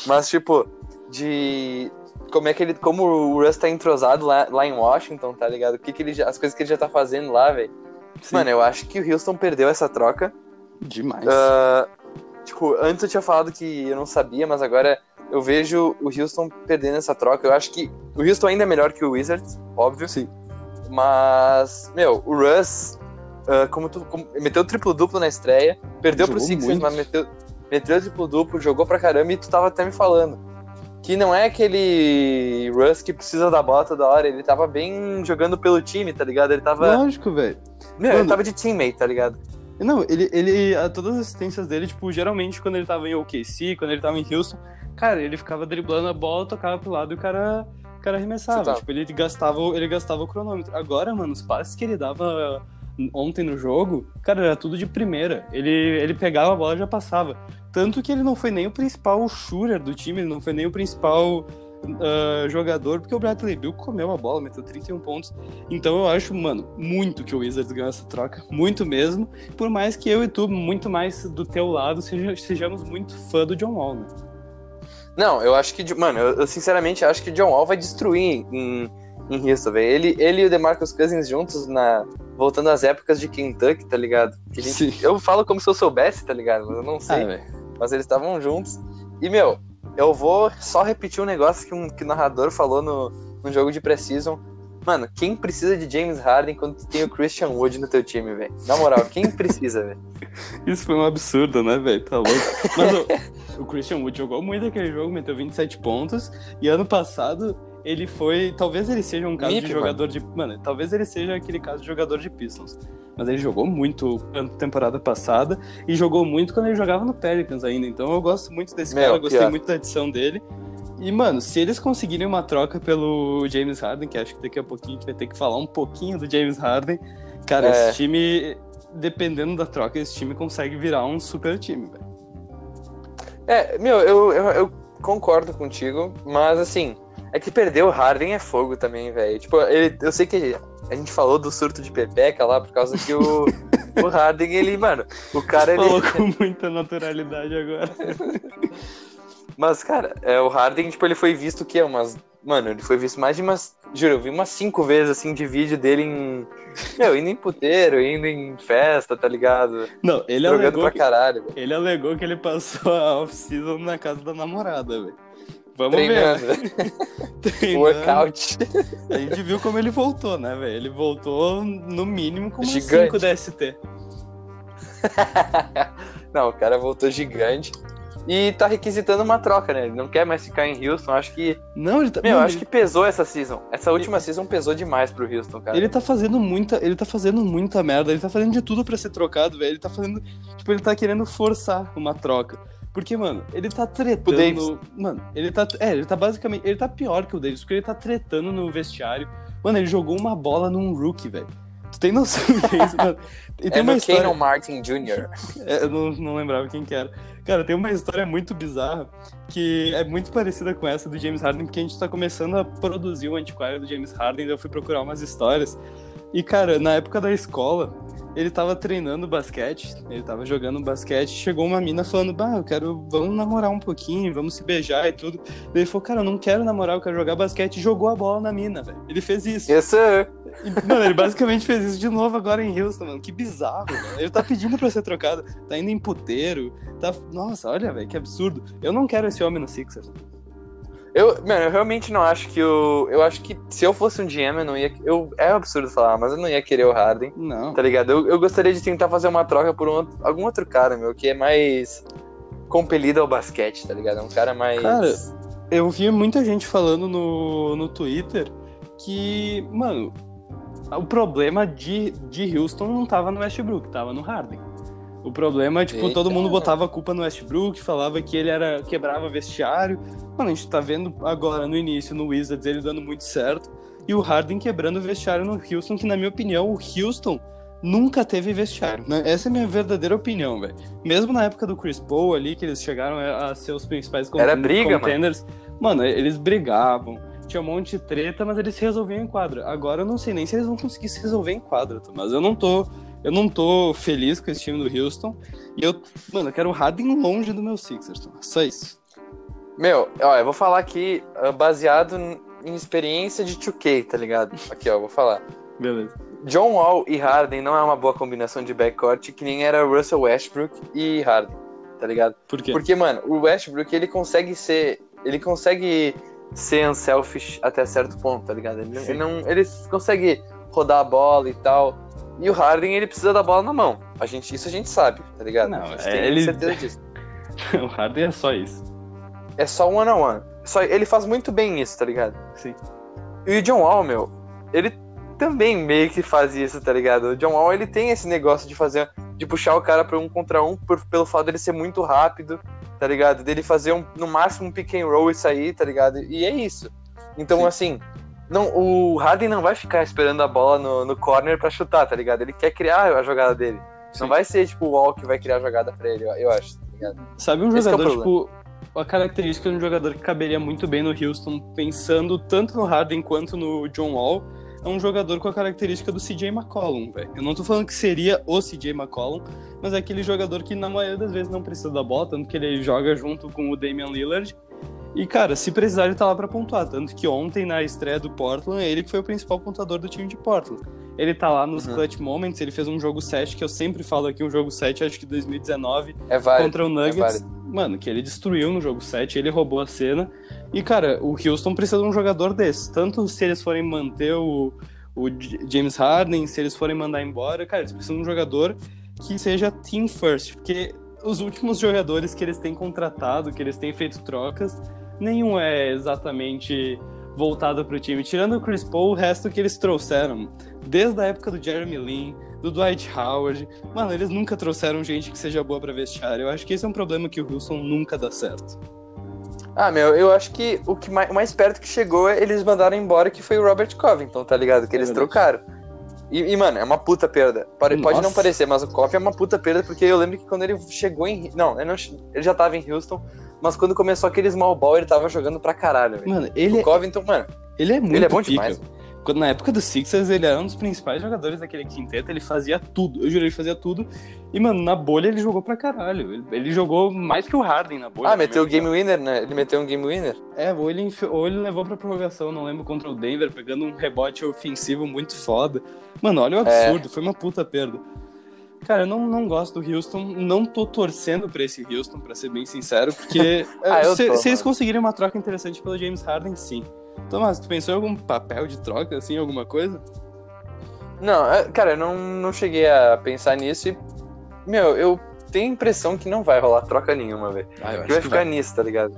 [SPEAKER 1] Mas, tipo, de. Como é que ele. Como o Russ tá entrosado lá, lá em Washington, tá ligado? O que, que ele já, as coisas que ele já tá fazendo lá, velho. Mano, eu acho que o Houston perdeu essa troca.
[SPEAKER 2] demais.
[SPEAKER 1] Ah, tipo, antes eu tinha falado que eu não sabia, mas agora eu vejo o Houston perdendo essa troca. Eu acho que o Houston ainda é melhor que o Wizards, óbvio.
[SPEAKER 2] Sim.
[SPEAKER 1] Mas, meu, o Russ, ah, como tu como- meteu triplo-duplo na estreia, perdeu pro
[SPEAKER 2] Jogou
[SPEAKER 1] Sixers,
[SPEAKER 2] muito.
[SPEAKER 1] mas meteu, meteu triplo-duplo, jogou pra caramba e tu tava até me falando. Que não é aquele Russ que precisa da bola toda hora, ele tava bem jogando pelo time, tá ligado? Ele tava.
[SPEAKER 2] Lógico, velho.
[SPEAKER 1] Meu, ele
[SPEAKER 2] Mano.
[SPEAKER 1] tava de teammate, tá ligado?
[SPEAKER 2] Não, ele, ele. Todas as assistências dele, tipo, geralmente quando ele tava em OKC, quando ele tava em Houston, cara, ele ficava driblando a bola, tocava pro lado e o cara, o cara arremessava. Tipo, ele gastava, ele gastava o cronômetro. Agora, mano, os passes que ele dava ontem no jogo, cara, era tudo de primeira. Ele, ele pegava a bola e já passava. Tanto que ele não foi nem o principal shooter do time, ele não foi nem o principal ah, jogador, porque o Bradley Bill comeu a bola, meteu 31 pontos. Então eu acho, mano, muito que o Wizards ganhou essa troca, muito mesmo. Por mais que eu e tu, muito mais do teu lado, seja- sejamos muito fã do John Wall, né?
[SPEAKER 1] Não, eu acho que. Mano, eu, eu sinceramente acho que o John Wall vai destruir em, em Houston, velho. Ele, ele e o DeMarcus Cousins juntos, na, voltando às épocas de Kentucky, tá ligado? Gente- eu falo como se eu soubesse, tá ligado? Mas eu não sei.
[SPEAKER 2] Ah,
[SPEAKER 1] mas eles estavam juntos. E, meu, eu vou só repetir um negócio que, um, que o narrador falou no, no jogo de Precision. Mano, quem precisa de James Harden quando tu tem o Christian Wood no teu time, velho? Na moral, quem precisa, velho?
[SPEAKER 2] Isso foi um absurdo, né, velho? Tá louco. Mas o, o Christian Wood jogou muito aquele jogo, meteu 27 pontos. E ano passado ele foi. Talvez ele seja um caso
[SPEAKER 1] Mip,
[SPEAKER 2] de jogador de. Mano, talvez ele seja aquele caso de jogador de Pistons. Mas ele jogou muito na temporada passada e jogou muito quando ele jogava no Pelicans ainda. Então eu gosto muito desse
[SPEAKER 1] Meu,
[SPEAKER 2] cara, gostei
[SPEAKER 1] pior.
[SPEAKER 2] muito da adição dele. E, mano, se eles conseguirem uma troca pelo James Harden, que acho que daqui a pouquinho a gente vai ter que falar um pouquinho do James Harden, cara,
[SPEAKER 1] É.
[SPEAKER 2] esse time, dependendo da troca, esse time consegue virar um super time, velho.
[SPEAKER 1] É, meu, eu, eu, eu concordo contigo, mas assim, é que perder o Harden é fogo também, velho. Tipo, ele, eu sei que a gente falou do surto de Pepeca lá por causa que o, o Harden, ele, mano, o cara, ele.
[SPEAKER 2] Falou com muita naturalidade agora.
[SPEAKER 1] Mas, cara, é, o Harden, tipo, ele foi visto o quê? Umas. Mano, ele foi visto mais de umas. Juro, eu vi umas cinco vezes, assim, de vídeo dele em. Meu, indo em puteiro, indo em festa, tá ligado?
[SPEAKER 2] Não, ele
[SPEAKER 1] Jogando
[SPEAKER 2] alegou,
[SPEAKER 1] pra
[SPEAKER 2] que,
[SPEAKER 1] caralho, velho.
[SPEAKER 2] ele alegou que ele passou a off-season na casa da namorada, velho. Vamos
[SPEAKER 1] Treinando.
[SPEAKER 2] ver.
[SPEAKER 1] Workout.
[SPEAKER 2] A gente viu como ele voltou, né, velho? Ele voltou, no mínimo, com umas
[SPEAKER 1] Gigante.
[SPEAKER 2] 5 DST.
[SPEAKER 1] Não, o cara voltou gigante. E tá requisitando uma troca, né? Ele não quer mais ficar em Houston. Acho que.
[SPEAKER 2] Não, ele tá.
[SPEAKER 1] Meu,
[SPEAKER 2] mano,
[SPEAKER 1] acho que pesou essa season. Essa última season pesou demais pro Houston, cara.
[SPEAKER 2] Ele tá fazendo muita, ele tá fazendo muita merda, ele tá fazendo de tudo pra ser trocado, velho. Ele tá fazendo, tipo, ele tá querendo forçar uma troca. Porque, mano, ele tá tretando.
[SPEAKER 1] Davis.
[SPEAKER 2] Mano, ele tá, é, ele tá basicamente, ele tá pior que o Davis, porque ele tá tretando no vestiário. Mano, ele jogou uma bola num rookie, velho. Tu tem noção disso, mano? E tem
[SPEAKER 1] É
[SPEAKER 2] uma história,
[SPEAKER 1] Kanon Martin Jr.
[SPEAKER 2] é, eu não, não lembrava quem que era. Cara, tem uma história muito bizarra que é muito parecida com essa do James Harden, porque a gente tá começando a produzir o antiquário do James Harden, eu fui procurar umas histórias. E, cara, na época da escola, ele tava treinando basquete, ele tava jogando basquete, chegou uma mina falando, bah, eu quero, vamos namorar um pouquinho, vamos se beijar e tudo. Daí ele falou, cara, eu não quero namorar, eu quero jogar basquete, e jogou a bola na mina, velho. Ele fez isso.
[SPEAKER 1] Yes, sir.
[SPEAKER 2] Mano, ele basicamente fez isso de novo agora em Houston, mano. Que bizarro, velho. Ele tá pedindo pra ser trocado, tá indo em puteiro, tá... Nossa, olha, velho, que absurdo. Eu não quero esse homem no Sixers.
[SPEAKER 1] Eu, mano, eu realmente não acho que o. Eu acho que se eu fosse um GM, eu não ia. Eu, é absurdo falar, mas eu não ia querer o Harden,
[SPEAKER 2] Não.
[SPEAKER 1] tá ligado? Eu, eu gostaria de tentar fazer uma troca por um algum outro cara, meu, que é mais compelido ao basquete, tá ligado? É um cara mais.
[SPEAKER 2] Cara, Eu vi muita gente falando no, no Twitter que, mano, o problema de, de Houston não tava no Westbrook, tava no Harden. O problema é, tipo,
[SPEAKER 1] Eita.
[SPEAKER 2] todo mundo botava a culpa no Westbrook, falava que ele era quebrava vestiário. Mano, a gente tá vendo agora no início no Wizards ele dando muito certo e o Harden quebrando o vestiário no Houston, que na minha opinião, o Houston nunca teve vestiário. né? Essa é a minha verdadeira opinião, velho. Mesmo na época do Chris Paul ali, que eles chegaram a ser os principais
[SPEAKER 1] Era briga, mano.
[SPEAKER 2] contenders, mano, eles brigavam. Tinha um monte de treta, mas eles se resolviam em quadra. Agora eu não sei nem se eles vão conseguir se resolver em quadra, mas eu não tô, eu não tô feliz com esse time do Houston. E eu, mano, eu quero o Harden longe do meu Sixers. Só isso.
[SPEAKER 1] Meu, ó, eu vou falar aqui ah, baseado em experiência de 2K, tá ligado? Aqui, ó, eu vou falar.
[SPEAKER 2] Beleza.
[SPEAKER 1] John Wall e Harden não é uma boa combinação de backcourt, que nem era Russell Westbrook e Harden, tá ligado?
[SPEAKER 2] Por quê?
[SPEAKER 1] Porque, mano, o Westbrook, ele consegue ser. Ele consegue ser unselfish até certo ponto, tá ligado? Ele, ele não. Ele consegue rodar a bola e tal. E o Harden, ele precisa da bola na mão. A gente, isso a gente sabe, tá ligado?
[SPEAKER 2] Não,
[SPEAKER 1] a
[SPEAKER 2] é,
[SPEAKER 1] tem
[SPEAKER 2] ele-
[SPEAKER 1] certeza disso.
[SPEAKER 2] o Harden é só isso.
[SPEAKER 1] É só one on one. Só, ele faz muito bem isso, tá ligado?
[SPEAKER 2] Sim.
[SPEAKER 1] E o John Wall, meu, ele também meio que faz isso, tá ligado? O John Wall, ele tem esse negócio de fazer, de puxar o cara pra um contra um por- pelo fato dele ser muito rápido, tá ligado? Dele fazer um, no máximo um pick and roll e sair, tá ligado? E é isso. Então,
[SPEAKER 2] Sim.
[SPEAKER 1] assim, não, o Harden não vai ficar esperando a bola no, no corner pra chutar, tá ligado? Ele quer criar a jogada dele.
[SPEAKER 2] Sim.
[SPEAKER 1] Não vai ser, tipo, o Wall que vai criar a jogada pra ele, eu, acho, tá ligado?
[SPEAKER 2] Sabe um
[SPEAKER 1] é
[SPEAKER 2] jogador, tipo, a característica de um jogador que caberia muito bem no Houston, pensando tanto no Harden quanto no John Wall, é um jogador com a característica do CJ McCollum, velho. Eu não tô falando que seria o CJ McCollum, mas é aquele jogador que na maioria das vezes não precisa da bola, tanto que ele joga junto com o Damian Lillard. E, cara, se precisar, ele tá lá pra pontuar. Tanto que ontem, na estreia do Portland, ele que foi o principal pontuador do time de Portland. Ele tá lá nos
[SPEAKER 1] Uhum.
[SPEAKER 2] clutch moments, ele fez um jogo 7, que eu sempre falo aqui, um jogo 7, acho que 2019,
[SPEAKER 1] É válido.
[SPEAKER 2] contra o Nuggets,
[SPEAKER 1] válido.
[SPEAKER 2] mano, que ele destruiu no jogo 7, ele roubou a cena. E, cara, o Houston precisa de um jogador desse. Tanto se eles forem manter o, o James Harden, se eles forem mandar embora, cara, eles precisam de um jogador que seja team first, porque os últimos jogadores que eles têm contratado, que eles têm feito trocas, nenhum é exatamente voltado pro time. Tirando o Chris Paul, o resto que eles trouxeram, desde a época do Jeremy Lin, do Dwight Howard, mano, eles nunca trouxeram gente que seja boa pra vestiário. Eu acho que esse é um problema que o Wilson nunca dá certo.
[SPEAKER 1] Ah, meu, eu acho que o que mais, o mais perto que chegou, eles mandaram embora, que foi o Robert Covington, tá ligado? Que
[SPEAKER 2] É
[SPEAKER 1] eles
[SPEAKER 2] verdade.
[SPEAKER 1] trocaram. E, e, mano, é uma puta perda. Pode, não parecer, mas o Covington é uma puta perda, porque eu lembro que quando ele chegou em. Não, ele, não, ele já tava em Houston, mas quando começou aquele small ball, ele tava jogando pra caralho, velho.
[SPEAKER 2] Mano, ele,
[SPEAKER 1] O Covington, mano,
[SPEAKER 2] ele é muito
[SPEAKER 1] ele é bom
[SPEAKER 2] pica.
[SPEAKER 1] demais.
[SPEAKER 2] Quando, na época do Sixers, ele era um dos principais jogadores daquele quinteto, ele fazia tudo. Eu juro, ele fazia tudo. E, mano, na bolha ele jogou pra caralho. Ele, ele jogou mais que o Harden na bolha.
[SPEAKER 1] Ah,
[SPEAKER 2] na
[SPEAKER 1] meteu o game winner, né? Ele meteu um game winner.
[SPEAKER 2] É, ou ele, enfi- ou ele levou pra prorrogação, não lembro, contra o Denver, pegando um rebote ofensivo muito foda. Mano, olha o
[SPEAKER 1] É.
[SPEAKER 2] absurdo, foi uma puta perda. Cara, eu não, não gosto do Houston, não tô torcendo pra esse Houston, pra ser bem sincero, porque
[SPEAKER 1] Ah,
[SPEAKER 2] eh,
[SPEAKER 1] eu
[SPEAKER 2] se,
[SPEAKER 1] tô,
[SPEAKER 2] se eles conseguirem uma troca interessante pelo James Harden, sim. Tomás, tu pensou em algum papel de troca, assim, alguma coisa?
[SPEAKER 1] Não, é, cara, eu não, não cheguei a pensar nisso e. Meu, eu tenho a impressão que não vai rolar troca nenhuma, velho.
[SPEAKER 2] Ah,
[SPEAKER 1] vai ficar nisso, tá ligado?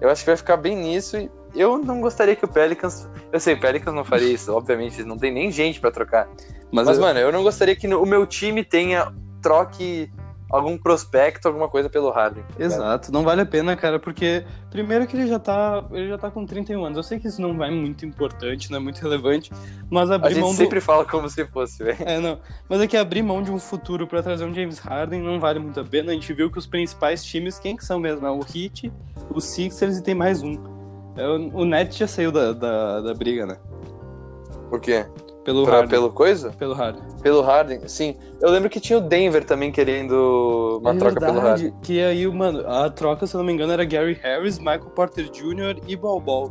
[SPEAKER 1] Eu acho que vai ficar bem nisso e eu não gostaria que o Pelicans. Eu sei, o Pelicans não faria isso, obviamente, não tem nem gente pra trocar.
[SPEAKER 2] Mas,
[SPEAKER 1] Mas,
[SPEAKER 2] eu-
[SPEAKER 1] mano, eu não gostaria que o meu time tenha troque algum prospecto, alguma coisa pelo Harden. tá?
[SPEAKER 2] Exato, não vale a pena, cara, porque primeiro que ele já tá, ele já tá com 31 anos. Eu sei que isso não é muito importante, não é muito relevante, mas
[SPEAKER 1] A
[SPEAKER 2] abrir
[SPEAKER 1] gente
[SPEAKER 2] mão do
[SPEAKER 1] sempre fala como se fosse, velho.
[SPEAKER 2] É, não. Mas é que abrir mão de um futuro pra trazer um James Harden não vale muito a pena. A gente viu que os principais times, quem que são mesmo? É o Heat, o Sixers e tem mais um. O Nets já saiu da, da, da briga, né?
[SPEAKER 1] Por quê?
[SPEAKER 2] Pelo
[SPEAKER 1] Pra-
[SPEAKER 2] Harden.
[SPEAKER 1] pelo coisa?
[SPEAKER 2] Pelo Harden.
[SPEAKER 1] Pelo Harden, sim. Eu lembro que tinha o Denver também querendo uma
[SPEAKER 2] É
[SPEAKER 1] troca pelo Harden.
[SPEAKER 2] Que aí, mano, a troca, se eu não me engano, era Gary Harris, Michael Porter Jr. e Bol Bol.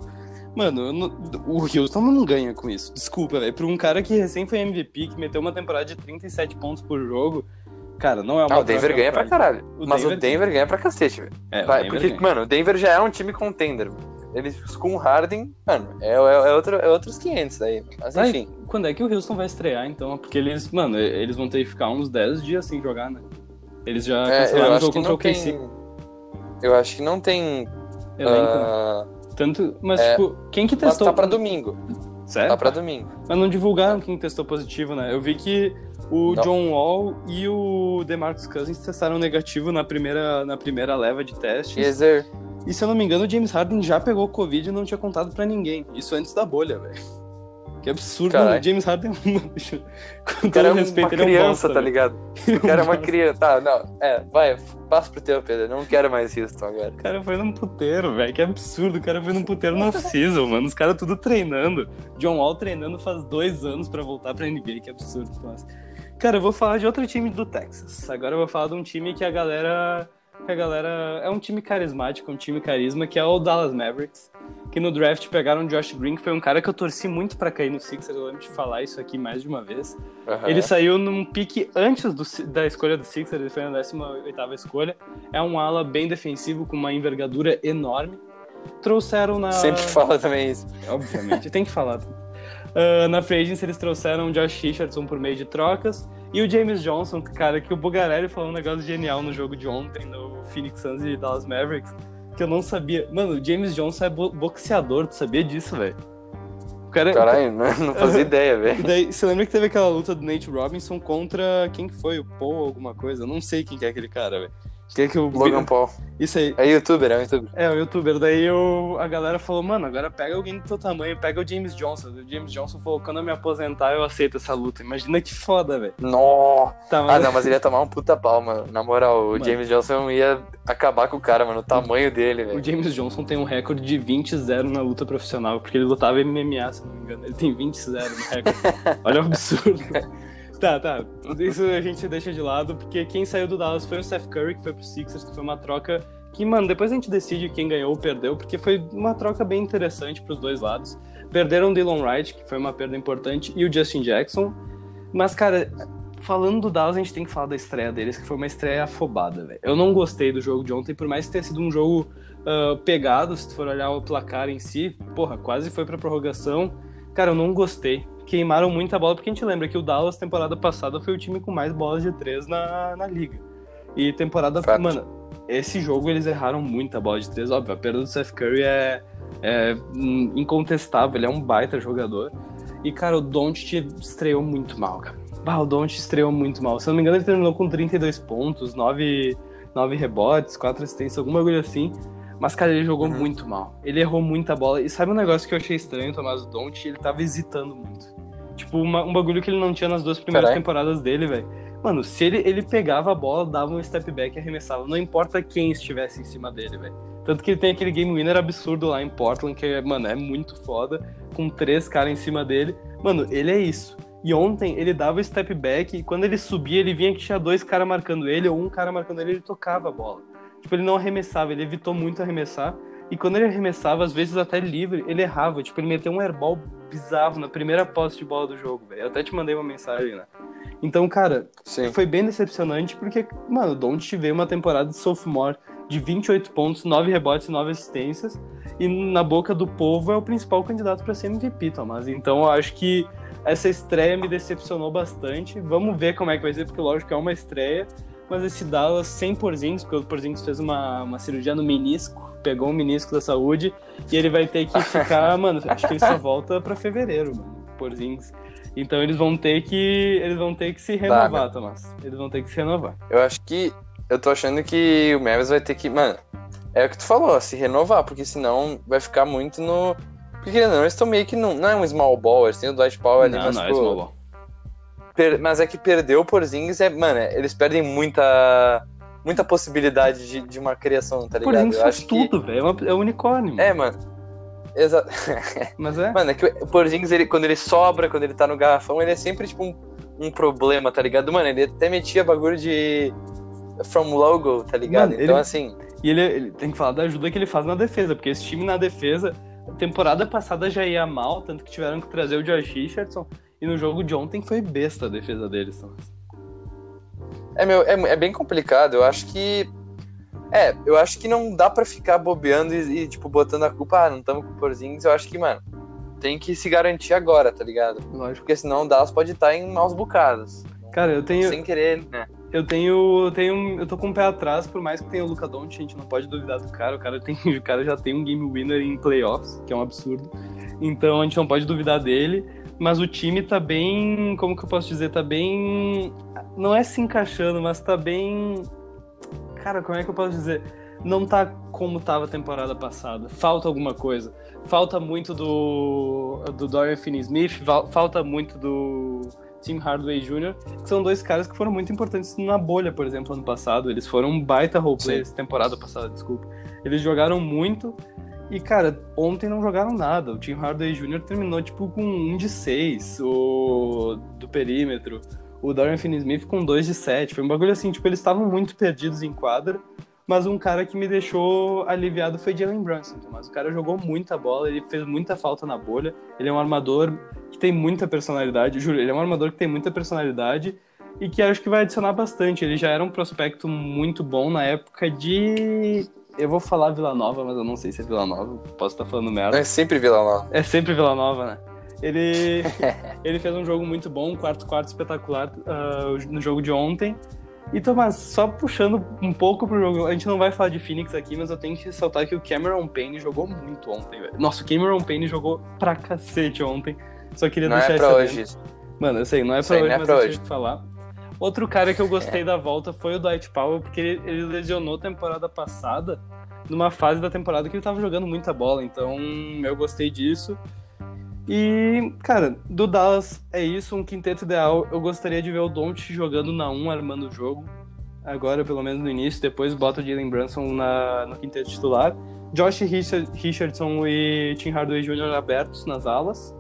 [SPEAKER 2] Mano, não- o Houston não ganha com isso. Desculpa, velho. Pra um cara que recém foi MVP, que meteu uma temporada de 37 pontos por jogo, cara, não é uma
[SPEAKER 1] Ah, o Denver ganha pra caralho.
[SPEAKER 2] O
[SPEAKER 1] Mas o
[SPEAKER 2] Denver-
[SPEAKER 1] Denver ganha pra cacete, velho.
[SPEAKER 2] É,
[SPEAKER 1] Vai-
[SPEAKER 2] Denver
[SPEAKER 1] Porque,
[SPEAKER 2] ganha.
[SPEAKER 1] mano, o Denver já é um time contender. Eles com o Harden, mano, é, é, é outro, é outros 500 daí. Mas
[SPEAKER 2] Ai,
[SPEAKER 1] enfim.
[SPEAKER 2] Quando é que o Houston vai estrear, então? Porque eles, mano, eles vão ter que ficar uns 10 dias sem jogar, né? Eles já
[SPEAKER 1] É,
[SPEAKER 2] cancelaram
[SPEAKER 1] eu
[SPEAKER 2] o jogo contra o KC.
[SPEAKER 1] tem. Eu acho que não tem.
[SPEAKER 2] Elenco, né?
[SPEAKER 1] ah,
[SPEAKER 2] Tanto, mas,
[SPEAKER 1] é,
[SPEAKER 2] tipo, quem que
[SPEAKER 1] mas
[SPEAKER 2] testou?
[SPEAKER 1] tá pra domingo.
[SPEAKER 2] Sério?
[SPEAKER 1] Tá pra domingo.
[SPEAKER 2] Mas não divulgaram quem testou positivo, né? Eu vi que O
[SPEAKER 1] Não.
[SPEAKER 2] John Wall e o DeMarcus Cousins testaram negativo na primeira, na primeira leva de testes.
[SPEAKER 1] Yezer.
[SPEAKER 2] E se eu não me engano, o James Harden já pegou Covid e não tinha contado pra ninguém. Isso antes da bolha, velho. Que absurdo,
[SPEAKER 1] Caralho.
[SPEAKER 2] mano. James Harden, com
[SPEAKER 1] O cara é
[SPEAKER 2] todo
[SPEAKER 1] uma
[SPEAKER 2] respeito, ele é um
[SPEAKER 1] criança,
[SPEAKER 2] bosta,
[SPEAKER 1] tá ligado? O cara é uma criança. Tá, não. É, vai, passa pro teu, Pedro. Não quero mais Houston agora.
[SPEAKER 2] O cara foi num puteiro, velho. Que absurdo. O cara foi num puteiro no off-season, mano. Os caras tudo treinando. John Wall treinando faz dois anos pra voltar pra NBA. Que absurdo. Mas... Cara, eu vou falar de outro time do Texas. Agora eu vou falar de um time que a galera. Que a galera. É um time carismático, um time carisma, que é o Dallas Mavericks. Que no draft pegaram o Josh Green, que foi um cara que eu torci muito pra cair no Sixers. Eu lembro de falar isso aqui mais de uma vez.
[SPEAKER 1] Aham.
[SPEAKER 2] Ele saiu num pique antes do, da escolha do Sixers, ele foi na 18 escolha. É um ala bem defensivo, com uma envergadura enorme. Trouxeram na.
[SPEAKER 1] Sempre fala também isso.
[SPEAKER 2] Obviamente, tem que falar. Ah, na Free Agency eles trouxeram o Josh Richardson por meio de trocas. E o James Johnson, cara, que o Bugarelli falou um negócio genial no jogo de ontem, no Phoenix Suns e Dallas Mavericks, que eu não sabia. Mano, o James Johnson é bo- boxeador, tu sabia disso, velho? Cara,
[SPEAKER 1] Caralho, não, fazia ideia, velho.
[SPEAKER 2] daí, você lembra que teve aquela luta do Nate Robinson contra quem que foi? O Paul alguma coisa? Eu não sei quem que é aquele cara, velho. Que é que o
[SPEAKER 1] Logan Paul.
[SPEAKER 2] Isso aí.
[SPEAKER 1] É youtuber, é um youtuber.
[SPEAKER 2] É, o youtuber. Daí eu, a galera falou, mano, agora pega alguém do teu tamanho, pega o James Johnson. O James Johnson falou, quando eu me aposentar, eu aceito essa luta. Imagina que foda, velho.
[SPEAKER 1] Nó.
[SPEAKER 2] Tá,
[SPEAKER 1] Ah,
[SPEAKER 2] mas...
[SPEAKER 1] não, mas ele ia tomar um puta pau, mano. Na moral, o
[SPEAKER 2] Mano.
[SPEAKER 1] James Johnson ia acabar com o cara, mano. O tamanho dele,
[SPEAKER 2] O
[SPEAKER 1] velho.
[SPEAKER 2] James Johnson tem um recorde de 20-0 na luta profissional, porque ele lutava MMA, se não me engano. Ele tem 20-0 no recorde. Olha o absurdo. Tá, tá. Isso a gente deixa de lado, porque quem saiu do Dallas foi o Steph Curry, que foi pro Sixers, que foi uma troca que, mano, depois a gente decide quem ganhou ou perdeu, porque foi uma troca bem interessante pros dois lados. Perderam o Dylan Wright, que foi uma perda importante, e o Justin Jackson. Mas, cara, falando do Dallas, a gente tem que falar da estreia deles, que foi uma estreia afobada, velho. Eu não gostei do jogo de ontem, por mais que tenha sido um jogo ah, pegado, se tu for olhar o placar em si, porra, quase foi pra prorrogação. Cara, eu não gostei. Queimaram muita bola, porque a gente lembra que o Dallas, temporada passada, foi o time com mais bolas de três na, na liga. E temporada.
[SPEAKER 1] Fato.
[SPEAKER 2] Mano, esse jogo eles erraram muita bola de três, óbvio. A perda do Seth Curry é, é incontestável, ele é um baita jogador. E, cara, o Doncic estreou muito mal, cara. Bah, o Doncic estreou muito mal. Se eu não me engano, ele terminou com 32 pontos, 9, 9 rebotes, 4 assistências, algum bagulho assim. Mas, cara, ele jogou
[SPEAKER 1] Uhum.
[SPEAKER 2] muito mal. Ele errou muita bola. E sabe um negócio que eu achei estranho, Tomás? O Doncic, ele tava hesitando muito. Tipo, uma- um bagulho que ele não tinha nas duas primeiras
[SPEAKER 1] Caralho.
[SPEAKER 2] temporadas dele, velho. Mano, se ele, ele pegava a bola, dava um step back e arremessava. Não importa quem estivesse em cima dele, velho. Tanto que ele tem aquele game winner absurdo lá em Portland, que, mano, é muito foda, com três caras em cima dele. Mano, ele é isso. E ontem ele dava o step back e quando ele subia, ele vinha que tinha dois caras marcando ele, ou um cara marcando ele, ele tocava a bola. Tipo, ele não arremessava, ele evitou muito arremessar. E quando ele arremessava, às vezes até livre, ele errava. Tipo, ele meteu um airball bizarro na primeira posse de bola do jogo, velho. Eu até te mandei uma mensagem, né? Então, cara,
[SPEAKER 1] Sim.
[SPEAKER 2] foi bem decepcionante porque, mano, o Doncic veio uma temporada de sophomore de 28 pontos, 9 rebotes e 9 assistências. E na boca do povo é o principal candidato para ser MVP, Tomás. Então eu acho que essa estreia me decepcionou bastante. Vamos ver como é que vai ser, porque lógico que é uma estreia. Mas esse Dallas sem Porzingis, porque o Porzingis fez uma, uma cirurgia no menisco, pegou o menisco da saúde, e ele vai ter que ficar, mano, acho que ele só volta pra fevereiro, mano, Porzingis. Então eles vão ter que eles vão ter que se renovar, Tomás. Eles vão ter que se renovar.
[SPEAKER 1] Eu acho que. Eu tô achando que o Mavis vai ter que. Mano, é o que tu falou, se renovar, porque senão vai ficar muito no. Porque não, eles estão meio que. Não, não é um small ball, eles têm o Dwight Powell ali,
[SPEAKER 2] não,
[SPEAKER 1] mas,
[SPEAKER 2] não, é
[SPEAKER 1] pô,
[SPEAKER 2] small ball.
[SPEAKER 1] Per- mas é que perdeu o Porzingis é. Mano, é- eles perdem muita. Muita possibilidade de, de uma criação, tá ligado?
[SPEAKER 2] Porzingis
[SPEAKER 1] Eu
[SPEAKER 2] faz
[SPEAKER 1] acho que-
[SPEAKER 2] tudo, velho. É, é um unicórnio.
[SPEAKER 1] É, mano. Exato.
[SPEAKER 2] Mas é.
[SPEAKER 1] Mano, é que o Porzingis, ele, quando ele sobra, quando ele tá no garrafão, ele é sempre, tipo, um, um problema, tá ligado? Mano, ele até metia bagulho de... From logo, tá ligado?
[SPEAKER 2] Mano,
[SPEAKER 1] então,
[SPEAKER 2] ele-
[SPEAKER 1] assim...
[SPEAKER 2] E ele, ele tem que falar da ajuda que ele faz na defesa, porque esse time na defesa, a temporada passada já ia mal, tanto que tiveram que trazer o Josh Richardson. E no jogo de ontem foi besta a defesa deles, Tomás.
[SPEAKER 1] É, meu, é, é bem complicado. Eu acho que... É, eu acho que não dá pra ficar bobeando e, e, tipo, botando a culpa, ah, não estamos com o Porzingis. Eu acho que, mano, tem que se garantir agora, tá ligado?
[SPEAKER 2] Lógico.
[SPEAKER 1] Porque senão o Dallas pode estar em maus bocados.
[SPEAKER 2] Cara, eu tenho.
[SPEAKER 1] Sem querer, né?
[SPEAKER 2] Eu tenho. Eu tenho. Eu tô com o pé atrás, por mais que tenha o Luca Doncic, a gente não pode duvidar do cara. O cara, tem, o cara já tem um game winner em playoffs, que é um absurdo. Então a gente não pode duvidar dele. Mas o time tá bem. Como que eu posso dizer? Tá bem. Não é se encaixando, mas tá bem. Cara, como é que eu posso dizer? Não tá como tava a temporada passada. Falta alguma coisa. Falta muito do, do Dorian Finney-Smith, falta muito do Tim Hardaway Jr., que são dois caras que foram muito importantes na bolha, por exemplo, ano passado. Eles foram um baita roleplay temporada passada, desculpa. Eles jogaram muito e, cara, ontem não jogaram nada. O Tim Hardaway Jr. terminou, tipo, com um de seis o... do perímetro. O Dorian Finney-Smith com dois de sete. Foi um bagulho assim, tipo, eles estavam muito perdidos em quadra. Mas um cara que me deixou aliviado foi Jalen Brunson, Mas o cara jogou muita bola, ele fez muita falta na bolha. Ele é um armador que tem muita personalidade, juro, ele é um armador que tem muita personalidade e que acho que vai adicionar bastante. Ele já era um prospecto muito bom na época de. Eu vou falar Vila Nova, mas eu não sei se é Vila Nova, posso estar falando merda.
[SPEAKER 1] É sempre Vila Nova.
[SPEAKER 2] É sempre Vila Nova, né? Ele, ele fez um jogo muito bom, um quarto quarto espetacular uh, no jogo de ontem. E Tomás, só puxando um pouco pro jogo, a gente não vai falar de Phoenix aqui, mas eu tenho que ressaltar que o Cameron Payne jogou muito ontem, velho. Nossa, o Cameron Payne jogou pra cacete ontem. Só queria
[SPEAKER 1] não
[SPEAKER 2] deixar
[SPEAKER 1] é pra hoje. Isso.
[SPEAKER 2] Mano, eu sei, não é pra hoje, é mas pra eu hoje. que falar. Outro cara que eu gostei é. da volta foi o Dwight Powell, porque ele, ele lesionou temporada passada, numa fase da temporada que ele tava jogando muita bola, então eu gostei disso. E, cara, do Dallas é isso, um quinteto ideal. Eu gostaria de ver o Don't jogando na 1, armando o jogo. Agora, pelo menos no início, depois bota o Jalen Brunson na, no quinteto titular. Josh Richardson e Tim Hardaway Jr. abertos nas alas.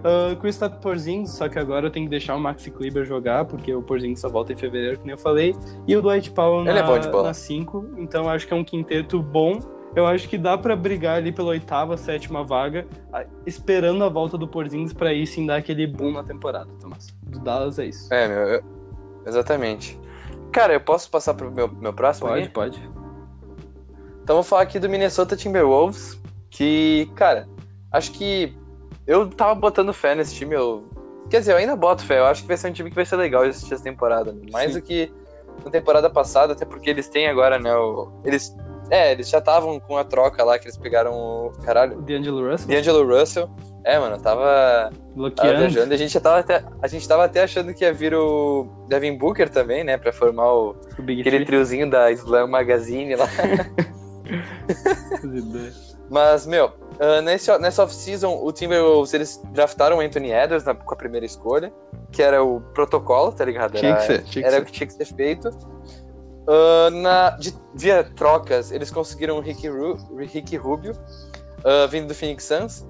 [SPEAKER 2] Uh, Kristaps Porzingis, só que agora eu tenho que deixar o Maxi Kleber jogar, porque o Porzingis só volta em fevereiro, como eu falei. E o Dwight Powell
[SPEAKER 1] Ele na
[SPEAKER 2] 5, é então acho que é um quinteto bom eu acho que dá para brigar ali pela oitava, sétima vaga, esperando a volta do Porzingis para ir sim dar aquele boom na temporada, Tomás. Do Dallas é isso.
[SPEAKER 1] É, meu, eu... exatamente. Cara, eu posso passar pro meu, meu próximo?
[SPEAKER 2] Pode,
[SPEAKER 1] aí?
[SPEAKER 2] pode.
[SPEAKER 1] Então vou falar aqui do Minnesota Timberwolves, que, cara, acho que eu tava botando fé nesse time, eu... Quer dizer, eu ainda boto fé, eu acho que vai ser um time que vai ser legal de assistir essa temporada, mais sim. do que na temporada passada, até porque eles têm agora, né, o... eles é, eles já estavam com a troca lá que eles pegaram o. Caralho.
[SPEAKER 2] D'Angelo Russell?
[SPEAKER 1] D'Angelo Russell. É, mano, tava.
[SPEAKER 2] Bloqueando.
[SPEAKER 1] Tava viajando. A gente já tava até. A gente tava até achando que ia vir o Devin Booker também, né? Pra formar o. o Big aquele triozinho da Slam Magazine lá. Mas, meu, uh, nesse, nessa off-season, o Timberwolves, eles draftaram o Anthony Edwards na, com a primeira escolha, que era o protocolo, tá ligado?
[SPEAKER 2] Era, tinha que ser, tinha
[SPEAKER 1] era
[SPEAKER 2] que
[SPEAKER 1] o que tinha que ser feito. Uh, na, de, via trocas, eles conseguiram o Ricky, Ru, Ricky Rubio, uh, vindo do Phoenix Suns.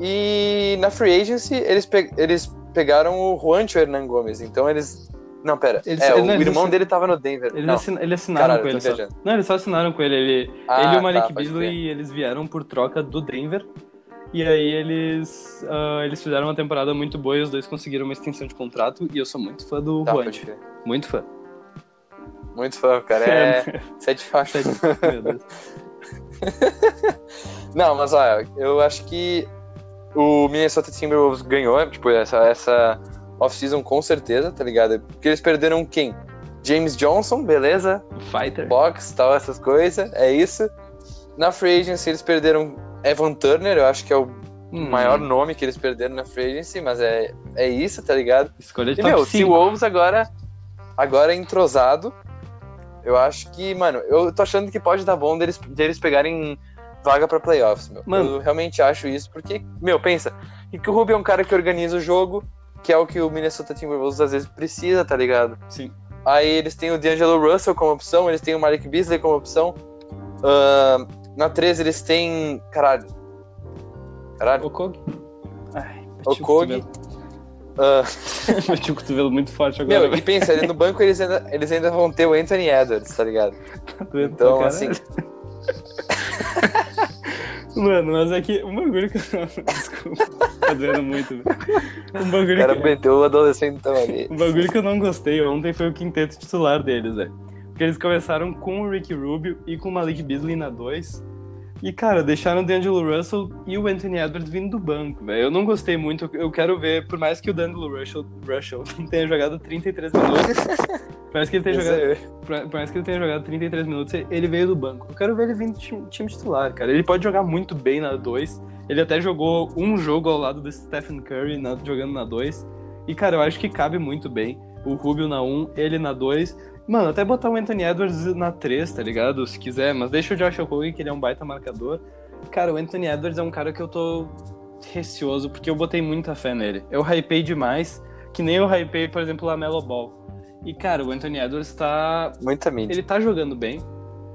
[SPEAKER 1] E na Free Agency, eles, pe eles pegaram o Juancho Hernan Gomes. Então eles. Não, pera. Eles, é, o não, irmão assin... dele tava no Denver.
[SPEAKER 2] Eles, assin... eles assinaram Caralho, com ele. Só. Não, eles só assinaram com ele. Ele, ah, ele e o Malik tá, Beasley, eles vieram por troca do Denver. E aí eles, uh, eles fizeram uma temporada muito boa e os dois conseguiram uma extensão de contrato. E eu sou muito fã do tá, Juancho. Muito fã.
[SPEAKER 1] Muito fã, cara. É. Sete faixas. Meu Deus. Não, mas olha, eu acho que o Minnesota Timberwolves ganhou, tipo, essa, essa off-season com certeza, tá ligado? Porque eles perderam quem? James Johnson, beleza?
[SPEAKER 2] Fighter.
[SPEAKER 1] Box, tal, essas coisas, é isso. Na Free Agency eles perderam Evan Turner, eu acho que é o hum. maior nome que eles perderam na Free Agency, mas é, é isso, tá ligado?
[SPEAKER 2] Escolha de
[SPEAKER 1] e, meu, o Wolves agora, agora é entrosado, eu acho que, mano, eu tô achando que pode dar bom deles, deles pegarem vaga para playoffs, meu. Mano. Eu realmente acho isso, porque, meu, pensa, que o Rubio é um cara que organiza o jogo, que é o que o Minnesota Timberwolves às vezes precisa, tá ligado?
[SPEAKER 2] Sim.
[SPEAKER 1] Aí eles têm o D'Angelo Russell como opção, eles têm o Malik Beasley como opção. Uh, na 13 eles têm. Caralho. Caralho.
[SPEAKER 2] O Kog.
[SPEAKER 1] Ai, o Kog.
[SPEAKER 2] Uh... O cotovelo muito forte agora.
[SPEAKER 1] Meu, e pensa, no banco eles ainda, eles ainda vão ter o Anthony Edwards, tá ligado?
[SPEAKER 2] Tá então, assim. Mano, mas é que um bagulho que eu. Desculpa, tá doendo muito. Um bagulho o
[SPEAKER 1] cara
[SPEAKER 2] que...
[SPEAKER 1] meteu o adolescente.
[SPEAKER 2] Um bagulho que eu não gostei ontem foi o quinteto titular deles, velho. Porque eles começaram com o Ricky Rubio e com o Malik Beasley na 2. E, cara, deixaram o D'Angelo Russell e o Anthony Edwards vindo do banco, velho. Eu não gostei muito. Eu quero ver, por mais que o D'Angelo Russell, Russell tenha jogado 33 minutos. por mais que ele tenha jogado. Por mais que ele tenha jogado 33 minutos, ele veio do banco. Eu quero ver ele vindo do time, time titular, cara. Ele pode jogar muito bem na 2. Ele até jogou um jogo ao lado do Stephen Curry na, jogando na 2. E, cara, eu acho que cabe muito bem. O Rubio na 1, um, ele na 2 Mano, até botar o Anthony Edwards na 3, tá ligado? Se quiser, mas deixa o Josh Okogie, que ele é um baita marcador. Cara, o Anthony Edwards é um cara que eu tô receoso, porque eu botei muita fé nele. Eu hypei demais, que nem eu hypei, por exemplo, o Lamelo Ball. E, cara, o Anthony Edwards tá...
[SPEAKER 1] Muita mídia.
[SPEAKER 2] Ele tá jogando bem,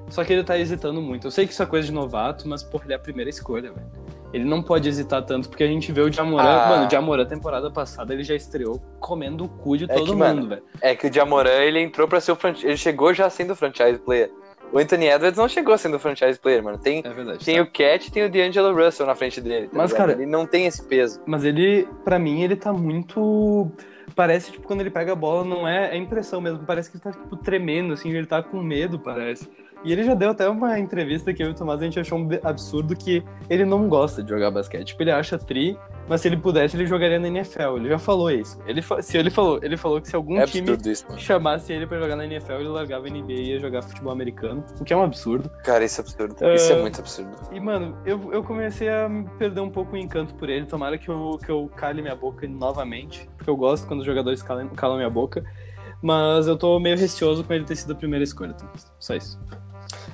[SPEAKER 2] só que ele tá hesitando muito. Eu sei que isso é coisa de novato, mas, porra, ele é a primeira escolha, velho. Ele não pode hesitar tanto, porque a gente vê o Jamoran. Ah. Mano, o Jamoran, temporada passada, ele já estreou comendo o cu de é todo que, mundo, velho.
[SPEAKER 1] É que o Jamoran, ele entrou pra ser o franchise. Ele chegou já sendo franchise player. O Anthony Edwards não chegou sendo franchise player, mano. Tem, é verdade, tem tá. o Cat e tem o D'Angelo Russell na frente dele. Tá
[SPEAKER 2] mas, ligado? cara.
[SPEAKER 1] Ele não tem esse peso.
[SPEAKER 2] Mas ele, para mim, ele tá muito. Parece, tipo, quando ele pega a bola, não é. É impressão mesmo. Parece que ele tá, tipo, tremendo, assim. Ele tá com medo, parece. E ele já deu até uma entrevista que eu e o Tomás a gente achou um absurdo que ele não gosta de jogar basquete. Tipo, ele acha tri, mas se ele pudesse, ele jogaria na NFL. Ele já falou isso. Ele, se ele falou, ele falou que se algum é time isso, chamasse ele para jogar na NFL, ele largava a NBA e ia jogar futebol americano. O que é um absurdo.
[SPEAKER 1] Cara, isso é absurdo. Uh, isso é muito absurdo.
[SPEAKER 2] E, mano, eu, eu comecei a perder um pouco o encanto por ele. Tomara que eu, que eu cale minha boca novamente. Porque eu gosto quando os jogadores calam, calam minha boca. Mas eu tô meio receoso com ele ter sido a primeira escolha, Tomás. Só isso.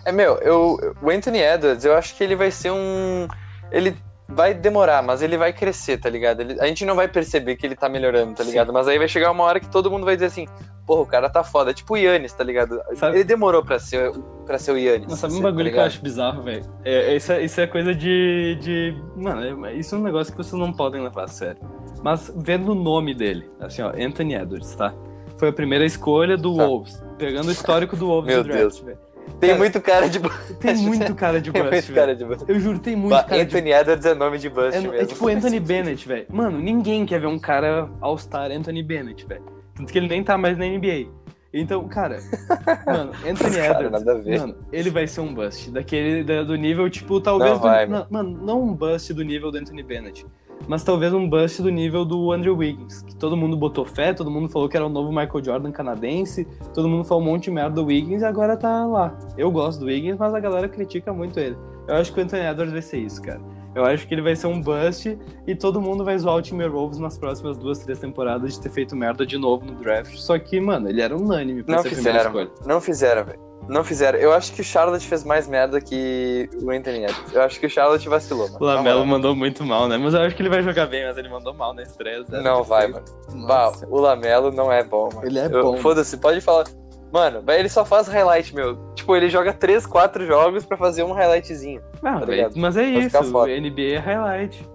[SPEAKER 1] É, meu, eu, o Anthony Edwards, eu acho que ele vai ser um. Ele vai demorar, mas ele vai crescer, tá ligado? Ele, a gente não vai perceber que ele tá melhorando, tá ligado? Sim. Mas aí vai chegar uma hora que todo mundo vai dizer assim, porra, o cara tá foda. É tipo o Yannis, tá ligado? Sabe? Ele demorou pra ser, pra ser o Yannis.
[SPEAKER 2] Mas sabe um bagulho tá que eu acho bizarro, velho? É, isso, é, isso é coisa de. de... Mano, é, isso é um negócio que vocês não podem levar a sério. Mas vendo o nome dele, assim, ó, Anthony Edwards, tá? Foi a primeira escolha do tá. Wolves. Pegando o histórico do Wolves
[SPEAKER 1] Meu Deus. velho. Tem cara, muito cara de bust.
[SPEAKER 2] Tem muito cara de bust. tem muito cara de bust. Eu juro, tem muito ba cara
[SPEAKER 1] Anthony de... Edwards é nome de bust
[SPEAKER 2] é,
[SPEAKER 1] mesmo.
[SPEAKER 2] É tipo Anthony Bennett, velho. Mano, ninguém quer ver um cara All-Star Anthony Bennett, velho. Tanto que ele nem tá mais na NBA. Então, cara, mano, Anthony cara, Edwards, mano, ele vai ser um bust. Daquele, do nível, tipo, talvez. Não
[SPEAKER 1] vai,
[SPEAKER 2] do, não, mano, não um bust do nível do Anthony Bennett mas talvez um bust do nível do Andrew Wiggins, que todo mundo botou fé, todo mundo falou que era o novo Michael Jordan canadense, todo mundo falou um monte de merda do Wiggins e agora tá lá. Eu gosto do Wiggins, mas a galera critica muito ele. Eu acho que o Anthony Edwards vai ser isso, cara. Eu acho que ele vai ser um bust e todo mundo vai zoar o Timberwolves nas próximas duas, três temporadas de ter feito merda de novo no draft. Só que, mano, ele era unânime
[SPEAKER 1] pra não ser fizeram, a primeira escolha. Não fizeram, velho. Não fizeram. Eu acho que o Charlotte fez mais merda que o Anthony Edwards. Eu acho que o Charlotte vacilou, mano.
[SPEAKER 2] O Lamelo mandou muito mal, né? Mas eu acho que ele vai jogar bem, mas ele mandou mal na estreia.
[SPEAKER 1] Não vai, mano. Bah, o Lamelo não é bom, mano.
[SPEAKER 2] Ele é bom.
[SPEAKER 1] Foda-se, pode falar. Mano, ele só faz highlight, meu. Tipo, ele joga 3, 4 jogos pra fazer um highlightzinho.
[SPEAKER 2] Ah, tá mas é pra isso. O NBA é highlight.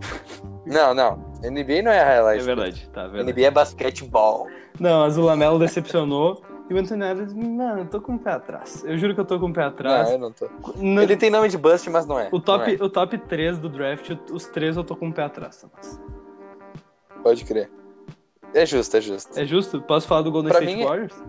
[SPEAKER 1] Não, não. NBA não é highlight.
[SPEAKER 2] É verdade, tá. Verdade.
[SPEAKER 1] NBA é basquetebol.
[SPEAKER 2] Não, mas o Lamelo decepcionou. E o Anthony Edwards, mano, eu tô com o pé atrás. Eu juro que eu tô com o pé atrás.
[SPEAKER 1] Não, eu não tô. No... Ele tem nome de bust, mas não é.
[SPEAKER 2] O top,
[SPEAKER 1] é.
[SPEAKER 2] o top 3 do draft, os três eu tô com o pé atrás, Thomas.
[SPEAKER 1] Pode crer. É justo, é justo.
[SPEAKER 2] É justo? Posso falar do Golden pra State mim, é- Warriors?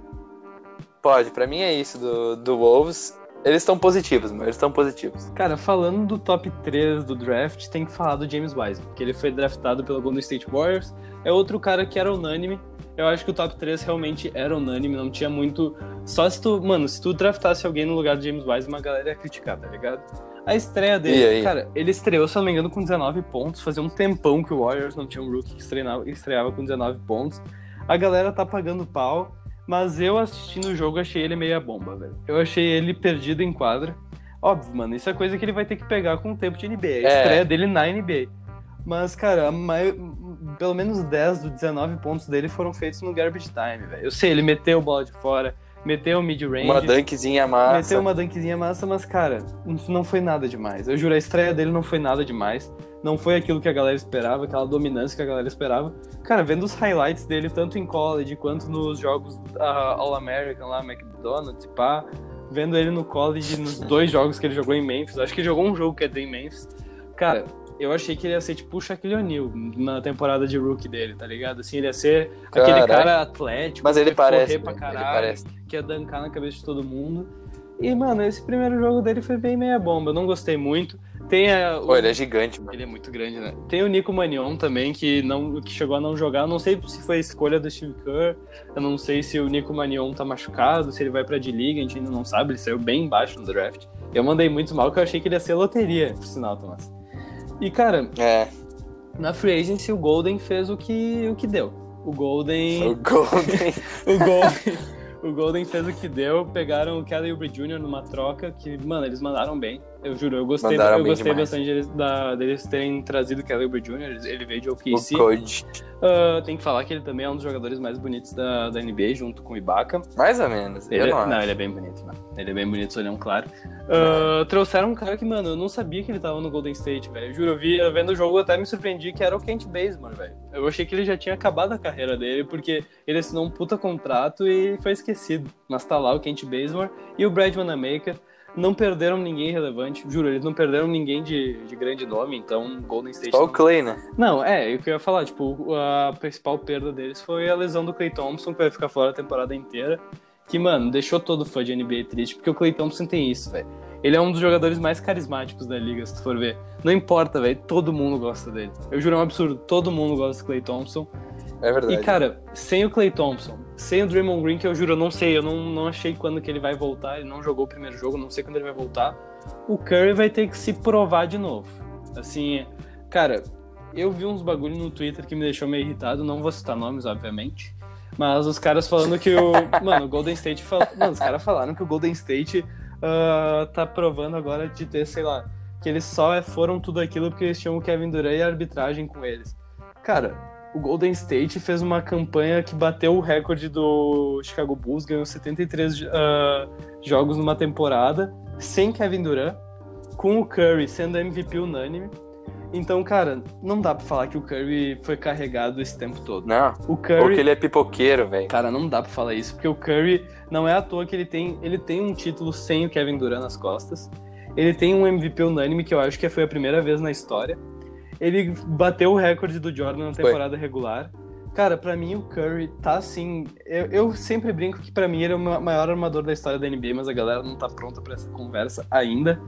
[SPEAKER 1] Pode, pra mim é isso, do, do Wolves. Eles estão positivos, mano. Eles estão positivos.
[SPEAKER 2] Cara, falando do top 3 do draft, tem que falar do James Wiseman, que ele foi draftado pelo Golden State Warriors. É outro cara que era unânime eu acho que o top 3 realmente era unânime, não tinha muito. Só se tu. Mano, se tu draftasse alguém no lugar de James Wiseman, a galera ia criticar, tá ligado? A estreia dele, cara, ele estreou, se não me engano, com 19 pontos. Fazia um tempão que o Warriors não tinha um rookie que estreava, estreava com 19 pontos. A galera tá pagando pau, mas eu assistindo o jogo achei ele meia bomba, velho. Eu achei ele perdido em quadra. Óbvio, mano, isso é coisa que ele vai ter que pegar com o tempo de NBA. A é. estreia dele na NBA. Mas, cara, mai... pelo menos 10 dos 19 pontos dele foram feitos no garbage time, velho. Eu sei, ele meteu o bola de fora, meteu o mid-range.
[SPEAKER 1] Uma dunkzinha massa.
[SPEAKER 2] Meteu uma dunkzinha massa, mas, cara, não foi nada demais. Eu juro, a estreia dele não foi nada demais. Não foi aquilo que a galera esperava, aquela dominância que a galera esperava. Cara, vendo os highlights dele, tanto em college quanto nos jogos uh, All-American lá, McDonald's, pá. Vendo ele no college, nos dois jogos que ele jogou em Memphis. Acho que ele jogou um jogo que é em Memphis. Cara, eu achei que ele ia ser tipo o Shaquille O'Neal na temporada de rookie dele, tá ligado? Assim, ele ia ser aquele cara atlético,
[SPEAKER 1] mas ele
[SPEAKER 2] que
[SPEAKER 1] parece,
[SPEAKER 2] correr pra caralho,
[SPEAKER 1] parece.
[SPEAKER 2] que ia dancar na cabeça de todo mundo. E, mano, esse primeiro jogo dele foi bem meia bomba. Eu não gostei muito. Tem a,
[SPEAKER 1] Pô, ele é gigante, mano.
[SPEAKER 2] Ele é muito grande, né? Tem o Nico Manion também, que, não, que chegou a não jogar. Eu não sei se foi escolha do Steve Kerr. Eu não sei se o Nico Manion tá machucado, se ele vai pra D-League, a gente ainda não sabe. Ele saiu bem embaixo no draft. Eu mandei muito mal, porque eu achei que ele ia ser loteria, por sinal, Thomas. E, cara,
[SPEAKER 1] É.
[SPEAKER 2] na Free Agency o Golden fez o que, o que deu. O Golden.
[SPEAKER 1] O Golden.
[SPEAKER 2] O Golden, o Golden fez o que deu, pegaram o Kelly Oubre Jr. numa troca que, mano, eles mandaram bem. Eu juro, eu gostei,
[SPEAKER 1] Mandaram
[SPEAKER 2] eu gostei
[SPEAKER 1] demais.
[SPEAKER 2] bastante deles, da, deles terem trazido o Kelly Oubre Jr. Ele- veio de OKC.
[SPEAKER 1] Code.
[SPEAKER 2] Ah, tem que falar que ele também é um dos jogadores mais bonitos da, da NBA, junto com o Ibaka.
[SPEAKER 1] Mais ou menos.
[SPEAKER 2] Ele,
[SPEAKER 1] eu
[SPEAKER 2] é-
[SPEAKER 1] não,
[SPEAKER 2] não, ele é bem bonito, mano. Ele é bem bonito, olhão claro. Ah, trouxeram um cara que, mano, eu não sabia que ele tava no Golden State, velho. Eu Juro, eu vi, eu vendo o jogo, até me surpreendi que era o Kent Bazemore, velho. Eu achei que ele já tinha acabado a carreira dele, porque ele assinou um puta contrato e foi esquecido. Mas tá lá o Kent Bazemore e o Brad Wanamaker. Não perderam ninguém relevante, juro, eles não perderam ninguém de, de grande nome, então Golden State.
[SPEAKER 1] Só o Clay, né?
[SPEAKER 2] não, é, o que eu ia falar, tipo, a principal perda deles foi a lesão do Clay Thompson, que vai ficar fora a temporada inteira. Que, mano, deixou todo fã de NBA triste, porque o Clay Thompson tem isso, velho. Ele é um dos jogadores mais carismáticos da liga, se tu for ver. Não importa, velho, todo mundo gosta dele. Eu juro, é um absurdo, todo mundo gosta do Clay Thompson.
[SPEAKER 1] É verdade.
[SPEAKER 2] E, cara, sem o Clay Thompson, sem o Draymond Green, que eu juro, eu não sei, eu não, não achei quando que ele vai voltar, ele não jogou o primeiro jogo, não sei quando ele vai voltar. O Curry vai ter que se provar de novo. Assim, cara, eu vi uns bagulho no Twitter que me deixou meio irritado, não vou citar nomes, obviamente. Mas os caras falando que o. Mano, o Golden State. Fal... Mano, os caras falaram que o Golden State ah, tá provando agora de ter, sei lá, que eles só foram tudo aquilo porque eles tinham o Kevin Durant e a arbitragem com eles. Cara, o Golden State fez uma campanha que bateu o recorde do Chicago Bulls, ganhou 73 ah, jogos numa temporada, sem Kevin Durant, com o Curry sendo MVP unânime. Então, cara, não dá pra falar que o Curry foi carregado esse tempo todo.
[SPEAKER 1] Não.
[SPEAKER 2] O
[SPEAKER 1] Ou
[SPEAKER 2] Curry.
[SPEAKER 1] que ele é pipoqueiro, velho.
[SPEAKER 2] Cara, não dá pra falar isso, porque o Curry não é à toa que ele tem, ele tem um título sem o Kevin Durant nas costas. Ele tem um MVP unânime, que eu acho que foi a primeira vez na história. Ele bateu o recorde do Jordan na
[SPEAKER 1] Foi.
[SPEAKER 2] temporada regular. Cara, pra mim o Curry tá assim. Eu, eu sempre brinco que pra mim ele é o ma- maior armador da história da NBA, mas a galera não tá pronta pra essa conversa ainda.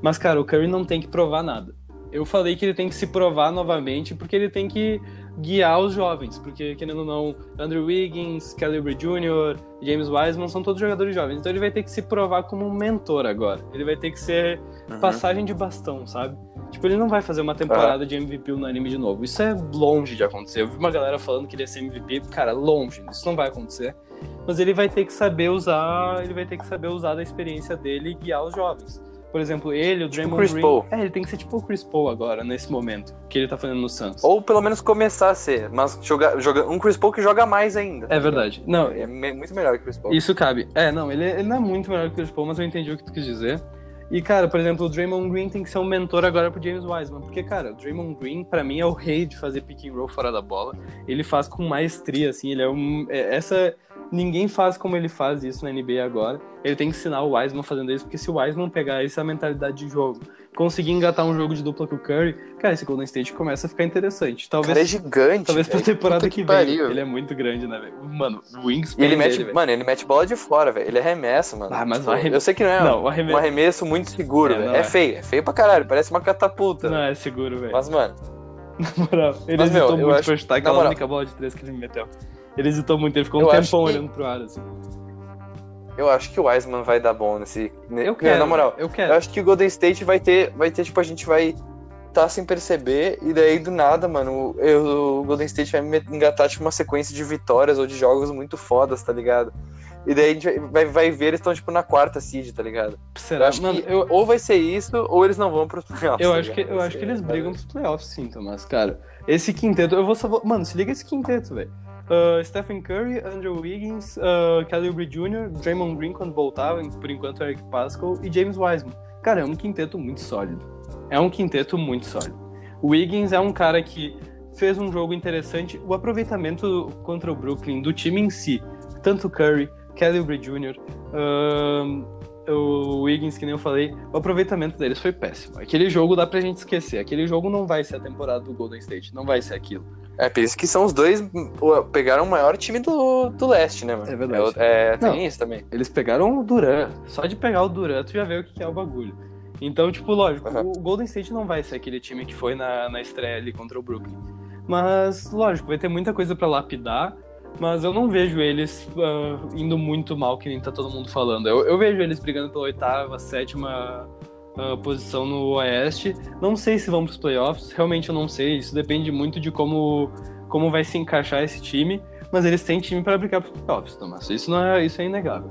[SPEAKER 2] Mas, cara, o Curry não tem que provar nada. Eu falei que ele tem que se provar novamente porque ele tem que guiar os jovens, porque querendo ou não, Andrew Wiggins, Oubre Jr., James Wiseman são todos jogadores jovens. Então ele vai ter que se provar como um mentor agora. Ele vai ter que ser
[SPEAKER 1] Uhum.
[SPEAKER 2] passagem de bastão, sabe? Tipo, ele não vai fazer uma temporada de MVP unânime de novo. Isso é longe de acontecer. Eu vi uma galera falando que ele ia ser MVP, cara, longe. Isso não vai acontecer. Mas ele vai ter que saber usar, ele vai ter que saber usar da experiência dele e guiar os jovens. Por exemplo, ele, o Draymond
[SPEAKER 1] Chris
[SPEAKER 2] Green.
[SPEAKER 1] Paul.
[SPEAKER 2] É, ele tem que ser tipo o Chris Paul agora, nesse momento, que ele tá fazendo no Santos.
[SPEAKER 1] Ou pelo menos começar a ser. Mas jogar, joga, um Chris Paul que joga mais ainda.
[SPEAKER 2] É verdade. Não,
[SPEAKER 1] É me- muito melhor que o Chris Paul.
[SPEAKER 2] Isso cabe. É, não, ele, ele não é muito melhor que o Chris Paul, mas eu entendi o que tu quis dizer. E, cara, por exemplo, o Draymond Green tem que ser um mentor agora pro James Wiseman. Porque, cara, o Draymond Green, pra mim, é o rei de fazer pick and roll fora da bola. Ele faz com maestria, assim, ele é um... é- essa... Ninguém faz como ele faz isso na NBA agora. Ele tem que ensinar o Wiseman fazendo isso, porque se o Wiseman pegar essa mentalidade de jogo, conseguir engatar um jogo de dupla com o Curry, cara, esse Golden State começa a ficar interessante. Talvez...
[SPEAKER 1] cara é gigante.
[SPEAKER 2] Talvez pra
[SPEAKER 1] velho.
[SPEAKER 2] temporada
[SPEAKER 1] Puta
[SPEAKER 2] que, vem.
[SPEAKER 1] pariu.
[SPEAKER 2] Ele é muito grande, né, velho? Mano, o wingspan
[SPEAKER 1] ele mete,
[SPEAKER 2] dele,
[SPEAKER 1] mano, ele mete bola de fora, velho. Ele arremessa, mano.
[SPEAKER 2] Ah, mas
[SPEAKER 1] Tipo, Eu sei que não é
[SPEAKER 2] Não,
[SPEAKER 1] um
[SPEAKER 2] arremesso...
[SPEAKER 1] arremesso muito seguro,
[SPEAKER 2] É,
[SPEAKER 1] velho. É,
[SPEAKER 2] é.
[SPEAKER 1] feio, é feio pra caralho. Parece uma catapulta.
[SPEAKER 2] Não é seguro, velho.
[SPEAKER 1] Mas, mano,
[SPEAKER 2] Na moral, ele
[SPEAKER 1] Mas, meu,
[SPEAKER 2] hesitou
[SPEAKER 1] eu
[SPEAKER 2] muito
[SPEAKER 1] acho-
[SPEAKER 2] pra chutar aquela
[SPEAKER 1] moral-
[SPEAKER 2] única bola de três que ele meteu. Ele hesitou muito, ele ficou um
[SPEAKER 1] Eu
[SPEAKER 2] tempão
[SPEAKER 1] que-
[SPEAKER 2] olhando pro ar, assim.
[SPEAKER 1] Eu acho que o Wiseman vai dar bom nesse. ne-
[SPEAKER 2] Eu
[SPEAKER 1] Não,
[SPEAKER 2] quero,
[SPEAKER 1] Na moral,
[SPEAKER 2] eu quero.
[SPEAKER 1] eu acho que o Golden State vai ter, vai ter, tipo, a gente vai tá sem perceber, e daí do nada, mano, o, eu- o Golden State vai me engatar, tipo, uma sequência de vitórias ou de jogos muito fodas, tá ligado? E daí a gente vai, vai ver, eles estão, tipo, na quarta seed, tá ligado? Eu
[SPEAKER 2] Será?
[SPEAKER 1] acho
[SPEAKER 2] Mano,
[SPEAKER 1] que
[SPEAKER 2] eu,
[SPEAKER 1] ou vai ser isso, ou eles não vão pros playoffs.
[SPEAKER 2] eu
[SPEAKER 1] tá
[SPEAKER 2] acho que, eu acho que eles
[SPEAKER 1] Vai-
[SPEAKER 2] brigam pros playoffs, sim, Tomás, cara. Esse quinteto, eu vou só. Mano, se liga esse quinteto, velho. Uh, Stephen Curry, Andrew Wiggins, uh, Kelly Oubre Jr., Draymond Green quando voltava, por enquanto Eric Pascal e James Wiseman. Cara, é um quinteto muito sólido. É um quinteto muito sólido. O Wiggins é um cara que fez um jogo interessante. O aproveitamento contra o Brooklyn do time em si, tanto Curry, Kelly Oubre Jr., ahn, o Wiggins, que nem eu falei, o aproveitamento deles foi péssimo. Aquele jogo dá pra gente esquecer. Aquele jogo não vai ser a temporada do Golden State, não vai ser aquilo.
[SPEAKER 1] É, isso que são os dois. Pegaram o maior time do, do leste, né, mano?
[SPEAKER 2] É verdade.
[SPEAKER 1] É, é tem
[SPEAKER 2] Não.
[SPEAKER 1] isso também.
[SPEAKER 2] Eles pegaram o Duran. Só de pegar o Duran, tu já vê o que é o bagulho. Então, tipo, lógico,
[SPEAKER 1] Uhum.
[SPEAKER 2] o Golden State não vai ser aquele time que foi na, na estreia ali contra o Brooklyn. Mas, lógico, vai ter muita coisa pra lapidar. Mas eu não vejo eles ah, indo muito mal, que nem tá todo mundo falando. Eu, eu vejo eles brigando pela oitava, sétima ah, posição no Oeste. Não sei se vão pros playoffs, realmente eu não sei. Isso depende muito de como, como vai se encaixar esse time. Mas eles têm time pra brigar pros playoffs, Tomás. Isso, não é, isso é inegável.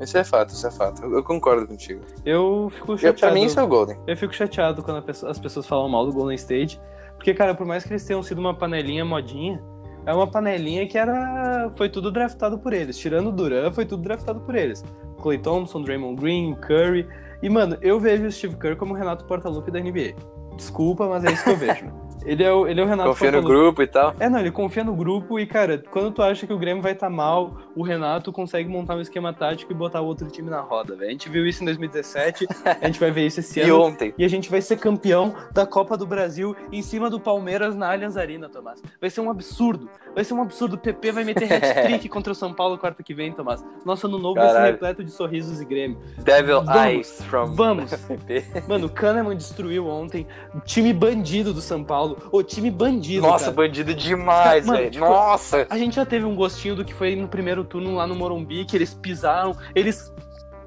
[SPEAKER 1] Isso é fato, isso é fato. Eu, eu concordo contigo.
[SPEAKER 2] Eu fico chateado.
[SPEAKER 1] pra mim, isso é o Golden.
[SPEAKER 2] Eu fico chateado quando pessoa- as pessoas falam mal do Golden State. Porque, cara, por mais que eles tenham sido uma panelinha modinha, é uma panelinha que era. Foi tudo draftado por eles. Tirando o Duran, foi tudo draftado por eles. Clay Thompson, Draymond Green, Curry. E, mano, eu vejo o Steve Kerr como o Renato Portaluppi da NBA. Desculpa, mas é isso que eu vejo. Ele é o, ele é o Renato
[SPEAKER 1] Confia no
[SPEAKER 2] Portaluppi.
[SPEAKER 1] grupo e tal.
[SPEAKER 2] É, não, ele confia no grupo e, cara, quando tu acha que o Grêmio vai estar mal, o Renato consegue montar um esquema tático e botar o outro time na roda, velho. A gente viu isso em 2017, a gente vai ver isso esse
[SPEAKER 1] E
[SPEAKER 2] ano.
[SPEAKER 1] ontem.
[SPEAKER 2] E a gente vai ser campeão da Copa do Brasil em cima do Palmeiras na Allianz Arena, Tomás. Vai ser um absurdo. Vai ser um absurdo. O PP vai meter hat-trick contra o São Paulo quarta que vem, Tomás. Nosso ano novo vai ser
[SPEAKER 1] Caralho.
[SPEAKER 2] repleto de sorrisos e Grêmio.
[SPEAKER 1] Devil
[SPEAKER 2] Vamos.
[SPEAKER 1] Eyes from
[SPEAKER 2] Vamos. Mano, o Kahneman destruiu ontem. Time bandido do São Paulo. O time bandido,
[SPEAKER 1] Nossa,
[SPEAKER 2] cara.
[SPEAKER 1] bandido demais, velho.
[SPEAKER 2] tipo,
[SPEAKER 1] Nossa!
[SPEAKER 2] A gente já teve um gostinho do que foi no primeiro turno lá no Morumbi, que eles pisaram, eles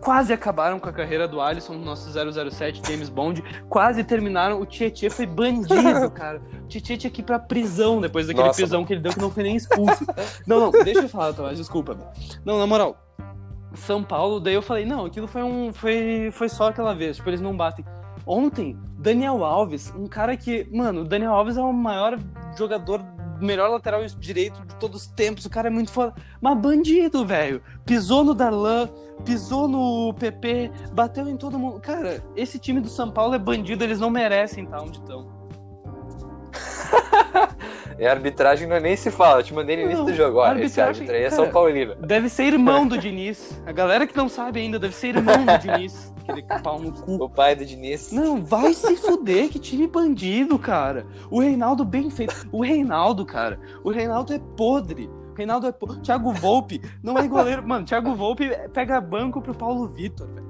[SPEAKER 2] quase acabaram com a carreira do Alisson, nosso 007 James Bond, quase terminaram. O Tietchan foi bandido, cara. O Tietchan tinha que ir pra prisão depois daquele
[SPEAKER 1] Nossa,
[SPEAKER 2] prisão que ele deu que não foi nem expulso. não, não, deixa eu falar, Tomás, desculpa. Não, na moral. São Paulo, daí eu falei, não, aquilo foi um foi foi só aquela vez, tipo, eles não batem. Ontem, Daniel Alves, um cara que, mano, o Daniel Alves é o maior jogador, melhor lateral direito de todos os tempos, o cara é muito foda. Mas bandido, velho. Pisou no Darlan, pisou no PP, bateu em todo mundo. Cara, esse time do São Paulo é bandido, eles não merecem estar onde estão.
[SPEAKER 1] E a arbitragem não é nem se fala. Eu te mandei no início
[SPEAKER 2] Não,
[SPEAKER 1] do jogo. Olha, esse árbitro aí é São Paulino.
[SPEAKER 2] Deve ser irmão do Diniz. A galera que não sabe ainda deve ser irmão do Diniz. Aquele pau no cu.
[SPEAKER 1] O pai do Diniz.
[SPEAKER 2] Não, vai se fuder, que time bandido, cara. O Reinaldo bem feito. O Reinaldo, cara. O Reinaldo é podre. O Reinaldo é podre. Thiago Volpe não é goleiro. Mano, Thiago Volpe pega banco pro Paulo Vitor, velho.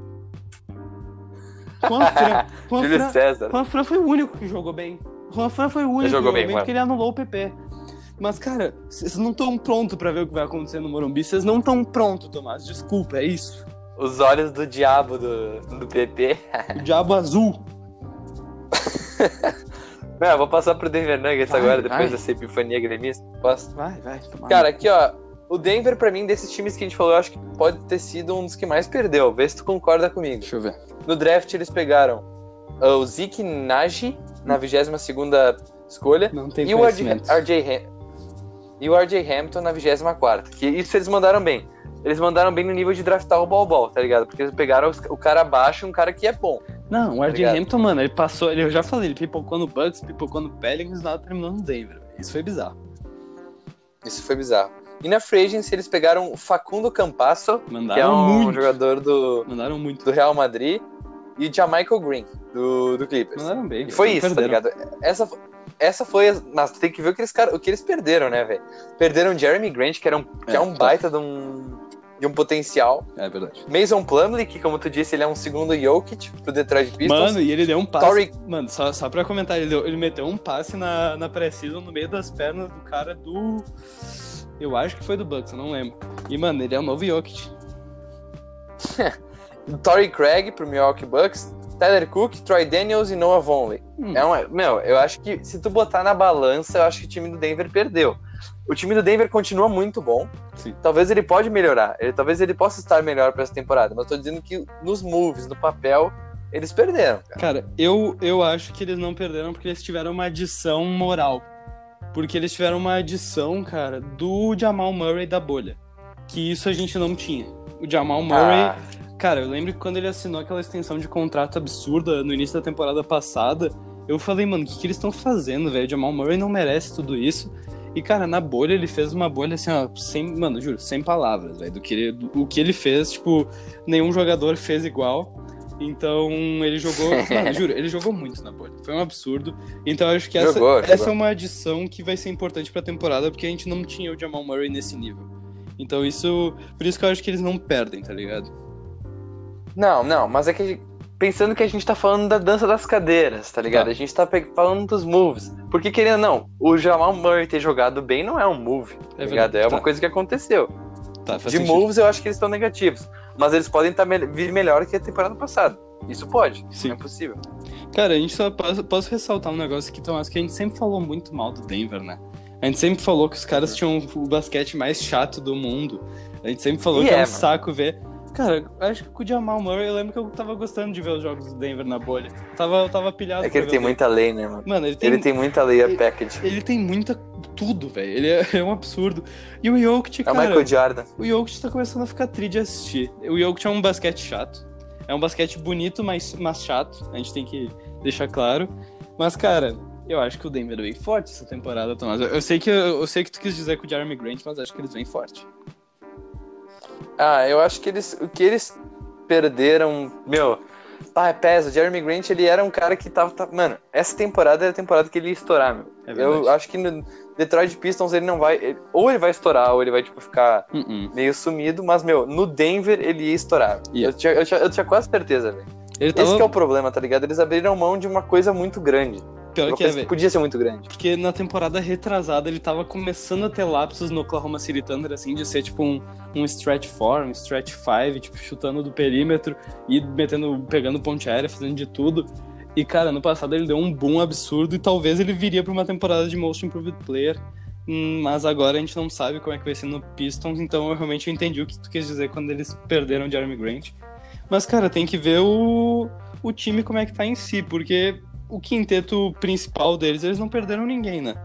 [SPEAKER 2] Juan Fran. Juan
[SPEAKER 1] Júlio
[SPEAKER 2] Fran,
[SPEAKER 1] César.
[SPEAKER 2] Juan Fran foi o único que jogou bem. Juan Fran foi o único
[SPEAKER 1] jogou
[SPEAKER 2] que jogou
[SPEAKER 1] bem,
[SPEAKER 2] bem, porque ele anulou o PP. Mas, cara, vocês não estão prontos pra ver o que vai acontecer no Morumbi. Vocês não estão prontos, Tomás. Desculpa, é isso.
[SPEAKER 1] Os olhos do diabo do, do PP.
[SPEAKER 2] O diabo azul.
[SPEAKER 1] Não, vou passar pro Denver Nuggets
[SPEAKER 2] Vai,
[SPEAKER 1] agora, depois
[SPEAKER 2] vai.
[SPEAKER 1] dessa epifania gremista. Posso?
[SPEAKER 2] Vai, vai. Tomás.
[SPEAKER 1] Cara, aqui ó, o Denver pra mim, desses times que a gente falou, eu acho que pode ter sido um dos que mais perdeu. Vê se tu concorda comigo.
[SPEAKER 2] Deixa eu ver.
[SPEAKER 1] No draft eles pegaram uh, o Zeke Nagy na 22ª escolha
[SPEAKER 2] Não tem
[SPEAKER 1] e o RJ. RJ Ham- e o RJ Hampton na 24ª. Que isso eles mandaram bem. Eles mandaram bem no nível de draftar o Ball, tá ligado? Porque eles pegaram os- o cara abaixo e um cara que é bom.
[SPEAKER 2] Não, o RJ
[SPEAKER 1] Obrigado.
[SPEAKER 2] Hampton, mano, ele passou, ele, eu já falei, ele pipocou no Bucks, pipocou no Pelicans, nada terminou no Denver. Isso foi bizarro.
[SPEAKER 1] Isso foi bizarro. E na Free Agency eles pegaram o Facundo Campasso, que é
[SPEAKER 2] Mandaram
[SPEAKER 1] um
[SPEAKER 2] muito.
[SPEAKER 1] jogador do,
[SPEAKER 2] Mandaram muito.
[SPEAKER 1] do Real Madrid, e Jamichael Green, do, do Clippers.
[SPEAKER 2] Mandaram bem.
[SPEAKER 1] E foi isso, tá
[SPEAKER 2] perderam.
[SPEAKER 1] ligado? Essa, essa foi. as- Mas tem que ver o que eles, o que eles perderam, né, velho? Perderam Jeremy Grant, que, era um, que é,
[SPEAKER 2] É,
[SPEAKER 1] um
[SPEAKER 2] tá.
[SPEAKER 1] baita de um, de um potencial.
[SPEAKER 2] É verdade.
[SPEAKER 1] Mason Plumlee, que, como tu disse, ele é um segundo Jokic pro Detroit Pistons.
[SPEAKER 2] Mano, e ele deu um passe.
[SPEAKER 1] Torrey-
[SPEAKER 2] Mano, só, só pra comentar, ele, deu- ele meteu um passe na, na pré-season no meio das pernas do cara do. Eu acho que foi do Bucks, eu não lembro. E, mano, ele é o novo Jokic.
[SPEAKER 1] Torrey Craig pro Milwaukee Bucks. Tyler Cook, Troy Daniels e Noah Vonleh.
[SPEAKER 2] Hum.
[SPEAKER 1] É uma, meu, eu acho que se tu botar na balança, eu acho que o time do Denver perdeu. O time do Denver continua muito bom.
[SPEAKER 2] Sim.
[SPEAKER 1] Talvez ele pode melhorar. Ele, talvez ele possa estar melhor para essa temporada. Mas eu tô dizendo que nos moves, no papel, eles perderam. Cara.
[SPEAKER 2] Cara, eu, eu acho que eles não perderam porque eles tiveram uma adição moral. Porque eles tiveram uma adição, cara, do Jamal Murray da bolha. Que isso a gente não tinha. O Jamal Murray,
[SPEAKER 1] Ah,
[SPEAKER 2] cara, eu lembro que quando ele assinou aquela extensão de contrato absurda no início da temporada passada, eu falei, mano, o que, que eles estão fazendo, velho? O Jamal Murray não merece tudo isso. E, cara, na bolha ele fez uma bolha assim, ó, sem, mano, juro, sem palavras, velho. Do que ele, do, o que ele fez, tipo, nenhum jogador fez igual. Então ele jogou. mano, juro, ele jogou muito na bolha. Foi um absurdo. Então eu acho que essa,
[SPEAKER 1] Jogou,
[SPEAKER 2] essa
[SPEAKER 1] jogou.
[SPEAKER 2] é uma adição que vai ser importante pra temporada, porque a gente não tinha o Jamal Murray nesse nível. Então isso. Por isso que eu acho que eles não perdem, tá ligado?
[SPEAKER 1] Não, não, mas é que pensando que a gente tá falando da dança das cadeiras, tá ligado?
[SPEAKER 2] Tá.
[SPEAKER 1] A gente tá falando dos moves. Porque querendo ou não, o Jamal Murray ter jogado bem não é um move, tá
[SPEAKER 2] É
[SPEAKER 1] ligado?
[SPEAKER 2] verdade.
[SPEAKER 1] É uma
[SPEAKER 2] Tá.
[SPEAKER 1] coisa que aconteceu.
[SPEAKER 2] Tá,
[SPEAKER 1] De
[SPEAKER 2] sentido.
[SPEAKER 1] moves eu acho que eles estão negativos. Mas eles podem tá me- vir melhor que a temporada passada. Isso pode,
[SPEAKER 2] Sim.
[SPEAKER 1] não é possível.
[SPEAKER 2] Cara, a gente só posso, posso ressaltar um negócio aqui, Tomás, que a gente sempre falou muito mal do Denver, né? A gente sempre falou que os caras tinham o basquete mais chato do mundo. A gente sempre falou
[SPEAKER 1] E
[SPEAKER 2] que é,
[SPEAKER 1] é,
[SPEAKER 2] um
[SPEAKER 1] mano.
[SPEAKER 2] saco ver. Cara, acho que com o Jamal Murray, eu lembro que eu tava gostando de ver os jogos do Denver na bolha. Tava, eu tava pilhado.
[SPEAKER 1] É que ele tem muita lei, né, mano?
[SPEAKER 2] Mano, ele tem,
[SPEAKER 1] Ele tem muita lei,
[SPEAKER 2] ele-
[SPEAKER 1] a package.
[SPEAKER 2] ele tem muita. Tudo, velho. Ele é, é um absurdo. E o Jokic,
[SPEAKER 1] É o
[SPEAKER 2] cara.
[SPEAKER 1] Michael Jordan.
[SPEAKER 2] O Jokic tá começando a ficar tri de assistir. O Jokic é um basquete chato. É um basquete bonito, mas, mas chato. A gente tem que deixar claro. Mas, cara, eu acho que o Denver vem forte essa temporada, Tomás. Eu, eu sei que, eu, eu sei que tu quis dizer com o Jeremy Grant, mas acho que eles vêm forte.
[SPEAKER 1] Ah, eu acho que eles. O que eles perderam. Meu. Ah, pesa. O Jeremy Grant, ele era um cara que tava. tá- Mano, essa temporada era a temporada que ele ia estourar, meu.
[SPEAKER 2] É
[SPEAKER 1] eu acho que no Detroit Pistons ele não vai. ele- ou ele vai estourar, ou ele vai, tipo, ficar
[SPEAKER 2] Uh-uh.
[SPEAKER 1] meio sumido, mas, meu, no Denver ele ia estourar.
[SPEAKER 2] Ia.
[SPEAKER 1] Eu, tinha, eu, tinha, eu tinha quase certeza, velho. Esse
[SPEAKER 2] tava.
[SPEAKER 1] que é o problema, tá ligado? Eles abriram mão de uma coisa muito grande.
[SPEAKER 2] Pior que é, velho.
[SPEAKER 1] podia ser muito grande.
[SPEAKER 2] Porque na temporada retrasada ele tava começando a ter lapsos no Oklahoma City Thunder, assim, de ser tipo um, um stretch 4, um stretch 5, tipo, chutando do perímetro e metendo, pegando ponte aérea, fazendo de tudo. E, cara, no passado ele deu um boom absurdo e talvez ele viria pra uma temporada de Most Improved Player. Hum, Mas agora a gente não sabe como é que vai ser no Pistons, então eu realmente entendi o que tu quis dizer quando eles perderam o Jeremy Grant. Mas, cara, tem que ver o, o time como é que tá em si, porque o quinteto principal deles, eles não perderam ninguém, né?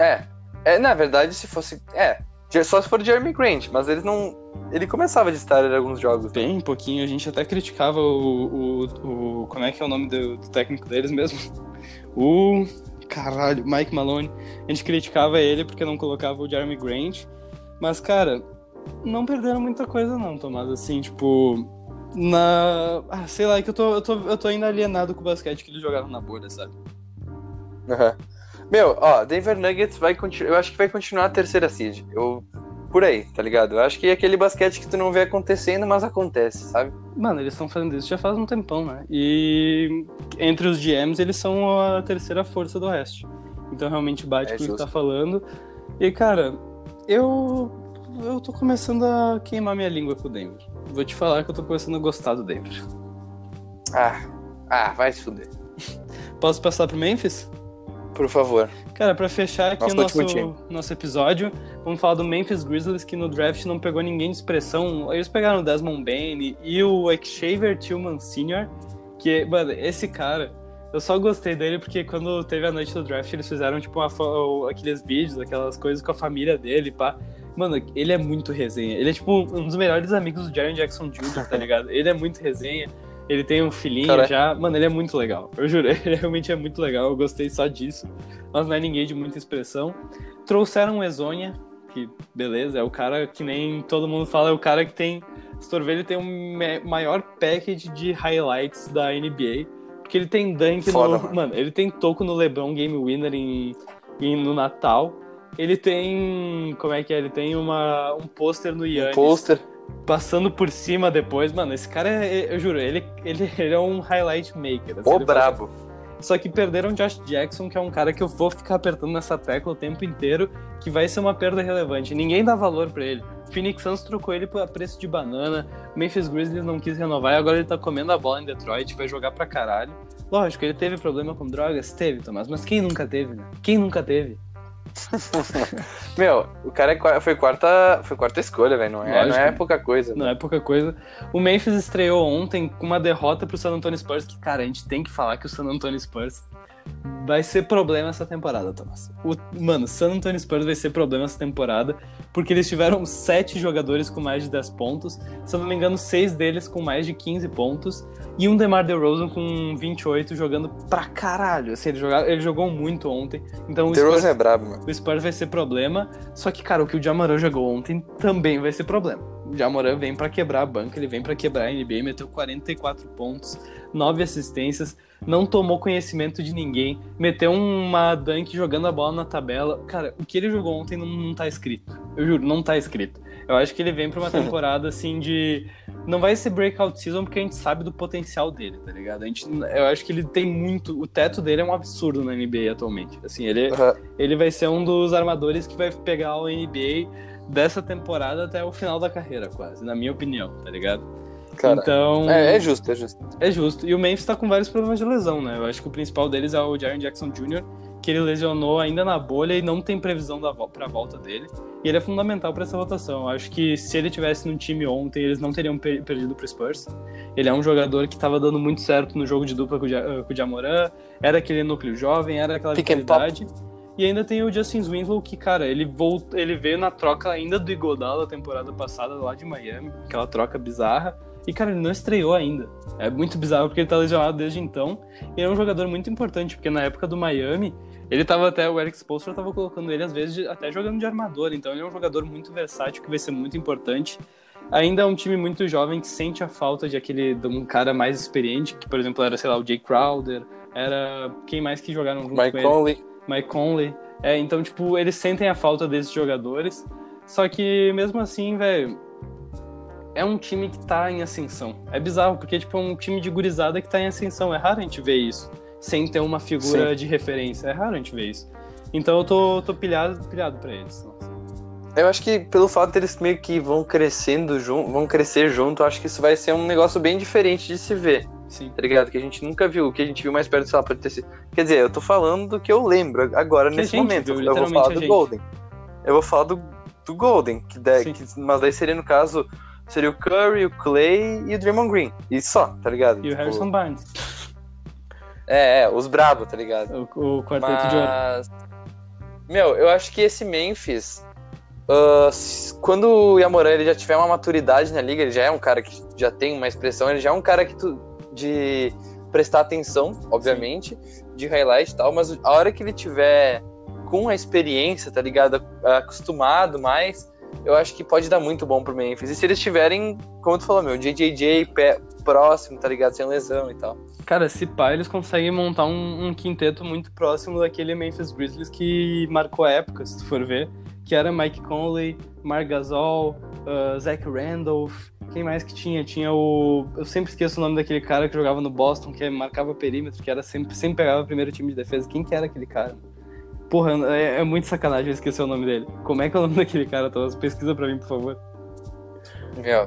[SPEAKER 1] É. É, na verdade, se fosse. É. Só se for Jeremy Grant, mas eles não. Ele começava de estar em alguns jogos.
[SPEAKER 2] Bem um pouquinho, a gente até criticava o. o, o- como é que é o nome do, do técnico deles mesmo? O. Caralho, Mike Malone. A gente criticava ele porque não colocava o Jeremy Grant. Mas, cara, não perderam muita coisa, não, Tomás. Assim, tipo. Na. Ah, sei lá, é que eu tô, eu, tô, eu tô ainda alienado com o basquete que eles jogaram na bolha, sabe?
[SPEAKER 1] Aham. Meu, ó, Denver Nuggets vai continuar. Eu acho que vai continuar a terceira seed. Eu. Por aí, tá ligado? Eu acho que é aquele basquete que tu não vê acontecendo, mas acontece, sabe?
[SPEAKER 2] Mano, eles estão fazendo isso já faz um tempão, né? E entre os GMs, eles são a terceira força do Oeste. Então realmente bate
[SPEAKER 1] É
[SPEAKER 2] com o que tá falando. E, cara, eu. Eu tô começando a queimar minha língua com o Denver. Vou te falar que eu tô começando a gostar do Denver.
[SPEAKER 1] Ah. Ah, vai se fuder.
[SPEAKER 2] Posso passar pro Memphis?
[SPEAKER 1] Por favor.
[SPEAKER 2] Cara, pra fechar aqui
[SPEAKER 1] Nosso
[SPEAKER 2] o nosso, nosso episódio, vamos falar do Memphis Grizzlies, que no draft não pegou ninguém de expressão. Eles pegaram o Desmond Bain e o Xavier Tillman Sr., que, mano, esse cara, eu só gostei dele porque quando teve a noite do draft, eles fizeram, tipo, uma aqueles vídeos, aquelas coisas com a família dele, pá. Mano, ele é muito resenha. Ele é, tipo, um dos melhores amigos do Jaren Jackson Jr., tá ligado? Ele é muito resenha. Ele tem um filhinho
[SPEAKER 1] Cara.
[SPEAKER 2] já. Mano, ele é muito legal. Eu juro, ele realmente é muito legal. Eu gostei só disso. Mas não é ninguém de muita expressão. Trouxeram o Ezonia, que beleza, é o cara que nem todo mundo fala, é o cara que tem. Storvelli tem o me- maior package de highlights da NBA. Porque ele tem dunk
[SPEAKER 1] Foda,
[SPEAKER 2] no.
[SPEAKER 1] mano.
[SPEAKER 2] Mano, ele tem toco no LeBron Game Winner em, em- no Natal. Ele tem. Como é que é? Ele tem uma, um pôster no
[SPEAKER 1] Um
[SPEAKER 2] Yannis
[SPEAKER 1] pôster.
[SPEAKER 2] passando por cima depois. Mano, esse cara, é, eu juro, ele, ele, ele é um highlight maker. assim,
[SPEAKER 1] Ô
[SPEAKER 2] faz-
[SPEAKER 1] brabo.
[SPEAKER 2] Só que perderam Josh Jackson, que é um cara que eu vou ficar apertando nessa tecla o tempo inteiro, que vai ser uma perda relevante. Ninguém dá valor pra ele. Phoenix Suns trocou ele por preço de banana, Memphis Grizzlies não quis renovar e agora ele tá comendo a bola em Detroit, vai jogar pra caralho. Lógico, ele teve problema com drogas? Teve, Tomás, mas quem nunca teve, né? Quem nunca teve?
[SPEAKER 1] Meu, o cara é foi quarta, foi quarta escolha, velho. Não é, não é pouca coisa.
[SPEAKER 2] Não é pouca coisa. O Memphis estreou ontem com uma derrota pro San Antonio Spurs, que, cara, a gente tem que falar que o San Antonio Spurs vai ser problema essa temporada, Thomas. O, mano, San Antonio Spurs vai ser problema essa temporada, porque eles tiveram sete jogadores com mais de 10 pontos, se eu não me engano, seis deles com mais de 15 pontos, e um DeMar DeRozan com 28 jogando pra caralho. Assim, ele, jogava, ele jogou muito ontem, então o
[SPEAKER 1] Spurs, é brabo, mano.
[SPEAKER 2] o Spurs vai ser problema, só que, cara, o que o Jamoran jogou ontem também vai ser problema. O Jamoran vem para quebrar a banca, ele vem para quebrar a NBA, meteu 44 pontos, 9 assistências, não tomou conhecimento de ninguém, meteu uma dunk jogando a bola na tabela. Cara, o que ele jogou ontem não, não tá escrito. Eu juro, não tá escrito. Eu acho que ele vem pra uma temporada assim de. Não vai ser breakout season porque a gente sabe do potencial dele, tá ligado? A gente, eu acho que ele tem muito. O teto dele é um absurdo na NBA atualmente. Assim, ele,
[SPEAKER 1] Uhum.
[SPEAKER 2] ele vai ser um dos armadores que vai pegar o NBA dessa temporada até o final da carreira, quase, na minha opinião, tá ligado?
[SPEAKER 1] Cara,
[SPEAKER 2] então.
[SPEAKER 1] é, é justo, é justo.
[SPEAKER 2] É justo. E o Memphis tá com vários problemas de lesão, né? Eu acho que o principal deles é o Jaren Jackson Jr., que ele lesionou ainda na bolha e não tem previsão da pra volta dele. E ele é fundamental pra essa rotação. Eu acho que se ele tivesse no time ontem, eles não teriam per- perdido pro Spurs. Ele é um jogador que tava dando muito certo no jogo de dupla com o, Ja- com o Jamoran, era aquele núcleo jovem, era aquela
[SPEAKER 1] Pick
[SPEAKER 2] vitalidade. E ainda tem o Justin Winslow, que, cara, ele, volt... ele veio na troca ainda do Iguodala da temporada passada lá de Miami, aquela troca bizarra. E, cara, ele não estreou ainda. É muito bizarro porque ele tá lesionado desde então. E é um jogador muito importante, porque na época do Miami, ele tava até, o Eric Spoelstra tava colocando ele, às vezes, até jogando de armador. Então ele é um jogador muito versátil, que vai ser muito importante. Ainda é um time muito jovem que sente a falta de aquele, de um cara mais experiente, que, por exemplo, era, sei lá, o Jay Crowder, era quem mais que jogaram junto
[SPEAKER 1] Mike
[SPEAKER 2] com ele?
[SPEAKER 1] Conley.
[SPEAKER 2] Mike Conley. É, então, tipo, eles sentem a falta desses jogadores. Só que, mesmo assim, velho, é um time que tá em ascensão. É bizarro, porque, tipo, é um time de gurizada que tá em ascensão. É raro a gente ver isso, sem ter uma figura
[SPEAKER 1] Sim.
[SPEAKER 2] de referência. É raro a gente ver isso. Então eu tô, tô pilhado, pilhado pra eles.
[SPEAKER 1] Eu acho que pelo fato deles meio que vão crescendo junto, vão crescer junto, eu acho que isso vai ser um negócio bem diferente de se ver,
[SPEAKER 2] Sim.
[SPEAKER 1] tá ligado? Que a gente nunca viu, o que a gente viu mais perto, sei lá, pode ter sido. Quer dizer, eu tô falando do que eu lembro agora
[SPEAKER 2] Que
[SPEAKER 1] nesse momento.
[SPEAKER 2] viu,
[SPEAKER 1] eu vou falar do. Golden. Eu vou falar do, do Golden, que, que- mas daí seria no caso, seria o Curry, o Clay e o Draymond Green. E só, tá ligado?
[SPEAKER 2] E o
[SPEAKER 1] Tipo,
[SPEAKER 2] Harrison Barnes,
[SPEAKER 1] É, é, os brabo, tá ligado?
[SPEAKER 2] o, o quarteto de ouro.
[SPEAKER 1] Mas, meu, eu acho que esse Memphis, s- quando o Yamoran ele já tiver uma maturidade na liga, ele já é um cara que já tem uma expressão, ele já é um cara que tu, de prestar atenção, obviamente, de highlight e tal, mas a hora que ele tiver com a experiência, tá ligado, acostumado mais, eu acho que pode dar muito bom pro Memphis. E se eles tiverem, como tu falou, meu, JJJ pé, próximo, tá ligado, sem lesão e tal.
[SPEAKER 2] Cara, se pá, eles conseguem montar um, um quinteto muito próximo daquele Memphis Grizzlies que marcou a época, se tu for ver. Que era Mike Conley, Marc Gasol, uh, Zach Randolph. Quem mais que tinha? Tinha o. Eu sempre esqueço o nome daquele cara que jogava no Boston, que marcava perímetro, que era sempre, sempre pegava o primeiro time de defesa. Quem que era aquele cara? Porra, é, é muito sacanagem eu esquecer o nome dele. Como é que é o nome daquele cara, Thomas? Pesquisa pra mim, por favor.
[SPEAKER 1] Meu,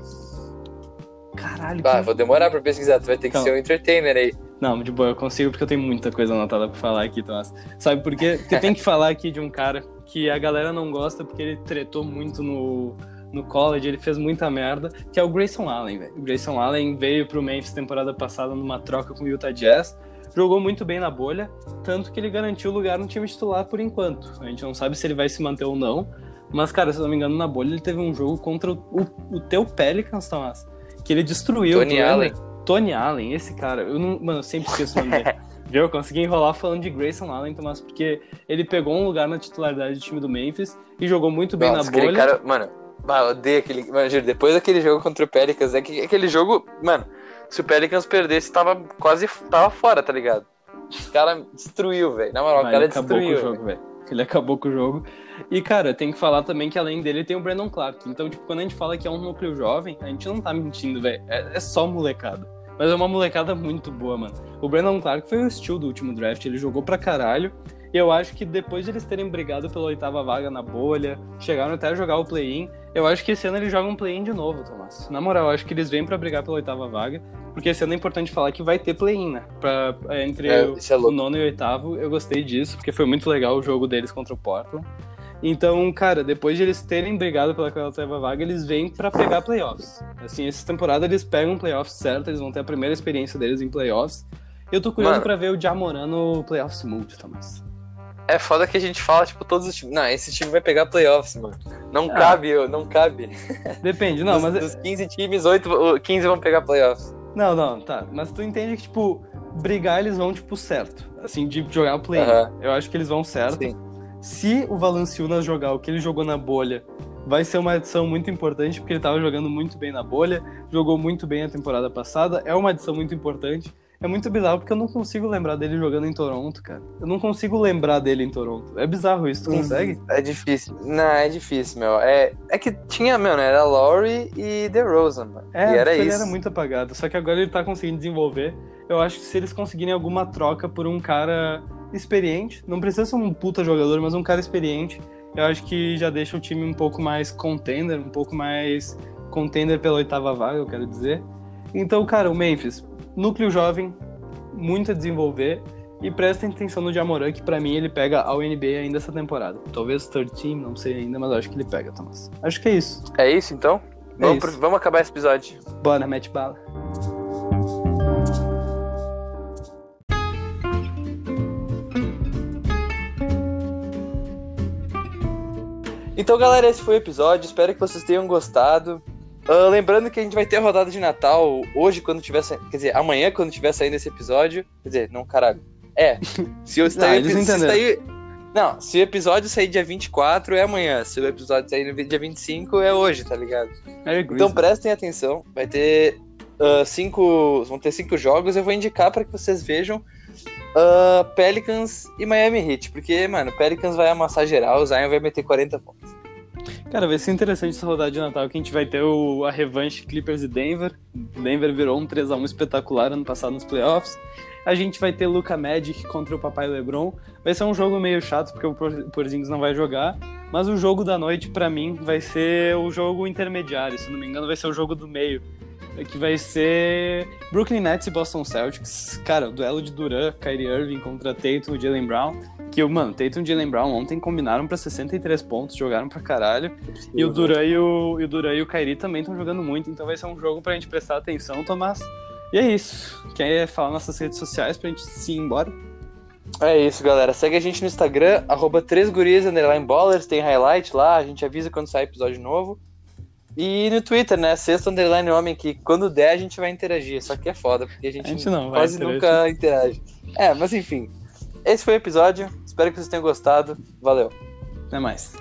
[SPEAKER 2] Caralho,
[SPEAKER 1] bah,
[SPEAKER 2] quem-
[SPEAKER 1] vou demorar pra pesquisar, tu vai ter que
[SPEAKER 2] Calma.
[SPEAKER 1] ser um entertainer aí.
[SPEAKER 2] Não, de boa, eu consigo porque eu tenho muita coisa anotada pra falar aqui, Tomás. Sabe por quê? Porque tem que falar aqui de um cara que a galera não gosta porque ele tretou muito no, no college, ele fez muita merda, que é o Grayson Allen, velho. O Grayson Allen veio pro Memphis temporada passada numa troca com o Utah Jazz, jogou muito bem na bolha, tanto que ele garantiu lugar no time titular por enquanto. A gente não sabe se ele vai se manter ou não, mas, cara, se eu não me engano, na bolha ele teve um jogo contra o, o, o teu Pelicans, Tomás, que ele destruiu.
[SPEAKER 1] Tony
[SPEAKER 2] lembra?
[SPEAKER 1] Allen.
[SPEAKER 2] Tony Allen, esse cara, eu não, mano, eu sempre esqueço o nome dele. Viu? Eu consegui enrolar falando de Grayson Allen, Tomás, porque ele pegou um lugar na titularidade do time do Memphis e jogou muito bem
[SPEAKER 1] Nossa,
[SPEAKER 2] na bolha.
[SPEAKER 1] cara, mano, bah, eu odeio aquele. Mano, depois daquele jogo contra o Pelicans, é que aquele jogo, mano, se o Pelicans perdesse, tava quase tava fora, tá ligado? O cara destruiu, velho. Na moral,
[SPEAKER 2] Mas
[SPEAKER 1] o cara
[SPEAKER 2] ele acabou com o
[SPEAKER 1] destruiu.
[SPEAKER 2] jogo, velho. Ele acabou com o jogo. E, cara, tem que falar também que além dele tem o Brandon Clark. Então, tipo, quando a gente fala que é um núcleo jovem, a gente não tá mentindo, velho. É, é só molecada. Mas é uma molecada muito boa, mano. O Brandon Clark foi o estilo do último draft. Ele jogou pra caralho. E eu acho que depois de eles terem brigado pela oitava vaga na bolha, chegaram até a jogar o play-in, eu acho que esse ano eles jogam play-in de novo, Tomás. Na moral, eu acho que eles vêm pra brigar pela oitava vaga, porque esse ano é importante falar que vai ter play-in, né? Pra, é, entre
[SPEAKER 1] É,
[SPEAKER 2] o,
[SPEAKER 1] é
[SPEAKER 2] o nono e o oitavo, eu gostei disso, porque foi muito legal o jogo deles contra o Portland. Então, cara, depois de eles terem brigado pela oitava vaga, eles vêm pra pegar playoffs. Assim, essa temporada eles pegam playoffs certo, eles vão ter a primeira experiência deles em playoffs. Eu tô curioso pra ver o Jamoran no Playoff Smooth, Thomas.
[SPEAKER 1] É foda que a gente fala, tipo, todos os times. Não, esse time vai pegar playoffs, mano. Não
[SPEAKER 2] Ah.
[SPEAKER 1] cabe, não cabe.
[SPEAKER 2] Depende, não,
[SPEAKER 1] dos,
[SPEAKER 2] mas.
[SPEAKER 1] dos 15 times, 8, 15 vão pegar playoffs.
[SPEAKER 2] Não, não, tá. Mas tu entende que, tipo, brigar eles vão, tipo, certo. Assim, de jogar o play. Eu acho que eles vão certo.
[SPEAKER 1] Sim.
[SPEAKER 2] Se o Valanciunas jogar o que ele jogou na bolha, vai ser uma adição muito importante, porque ele tava jogando muito bem na bolha, jogou muito bem a temporada passada, é uma adição muito importante. É muito bizarro porque eu não consigo lembrar dele jogando em Toronto, cara. Eu não consigo lembrar dele em Toronto. É bizarro isso, tu consegue?
[SPEAKER 1] É difícil. Não, é difícil, meu. É, é que tinha, meu, né? Era Laurie e DeRozan, mano.
[SPEAKER 2] É,
[SPEAKER 1] e era
[SPEAKER 2] tipo, ele
[SPEAKER 1] isso.
[SPEAKER 2] era muito apagado. Só que agora ele tá conseguindo desenvolver. Eu acho que se eles conseguirem alguma troca por um cara experiente, não precisa ser um puta jogador, mas um cara experiente, eu acho que já deixa o time um pouco mais contender, um pouco mais contender pela oitava vaga, eu quero dizer. Então, cara, o Memphis, núcleo jovem, muito a desenvolver. E prestem atenção no Jamoran, que pra mim ele pega ao NBA ainda essa temporada. Talvez third team, não sei ainda, mas acho que ele pega, Thomas. Acho que é isso.
[SPEAKER 1] É isso, então? Vamos,
[SPEAKER 2] isso.
[SPEAKER 1] pro- vamos acabar esse episódio.
[SPEAKER 2] Bora, mete bala.
[SPEAKER 1] Então, galera, esse foi o episódio. Espero que vocês tenham gostado. Ah, lembrando que a gente vai ter a rodada de Natal hoje, quando tiver sa... Quer dizer, amanhã, quando tiver saindo esse episódio. Quer dizer, não, caralho. É. Se o, se
[SPEAKER 2] Ah,
[SPEAKER 1] sair-
[SPEAKER 2] eles
[SPEAKER 1] se sair- Não, se o episódio sair dia 24 é amanhã. Se o episódio sair no dia 25 é hoje, tá ligado?
[SPEAKER 2] Merry
[SPEAKER 1] Então prestem atenção. Vai ter ah, cinco. Vão ter cinco jogos. Eu vou indicar para que vocês vejam ah, Pelicans e Miami Heat. Porque, mano, Pelicans vai amassar geral, o Zion vai meter 40 pontos.
[SPEAKER 2] Cara, vai ser interessante essa rodada de Natal que a gente vai ter o, a revanche Clippers e Denver. Denver virou um 3x1 espetacular ano passado nos playoffs. A gente vai ter Luca Magic contra o Papai LeBron. Vai ser um jogo meio chato porque o Por- Porzingis não vai jogar. Mas o jogo da noite, pra mim, vai ser o jogo intermediário. Se não me engano, vai ser o jogo do meio. Que vai ser Brooklyn Nets e Boston Celtics. Cara, o duelo de Duran, Kyrie Irving contra Tatum e Jalen Brown. Que, mano, Tatum e Jalen Brown ontem combinaram pra 63 pontos, jogaram pra caralho. E o Duran e o, e o, Duran e o Kairi também estão jogando muito, então vai ser um jogo pra gente prestar atenção, Tomás. E é isso. Quer falar nossas redes sociais pra gente se ir embora?
[SPEAKER 1] É isso, galera. Segue a gente no Instagram, arroba 3gurias, underline ballers, tem highlight lá, a gente avisa quando sai episódio novo. E no Twitter, né, sexto underline homem, que quando der a gente vai interagir, só que é foda, porque a gente,
[SPEAKER 2] A gente não
[SPEAKER 1] quase nunca interage. É, mas enfim, esse foi o episódio, espero que vocês tenham gostado, valeu.
[SPEAKER 2] Até mais.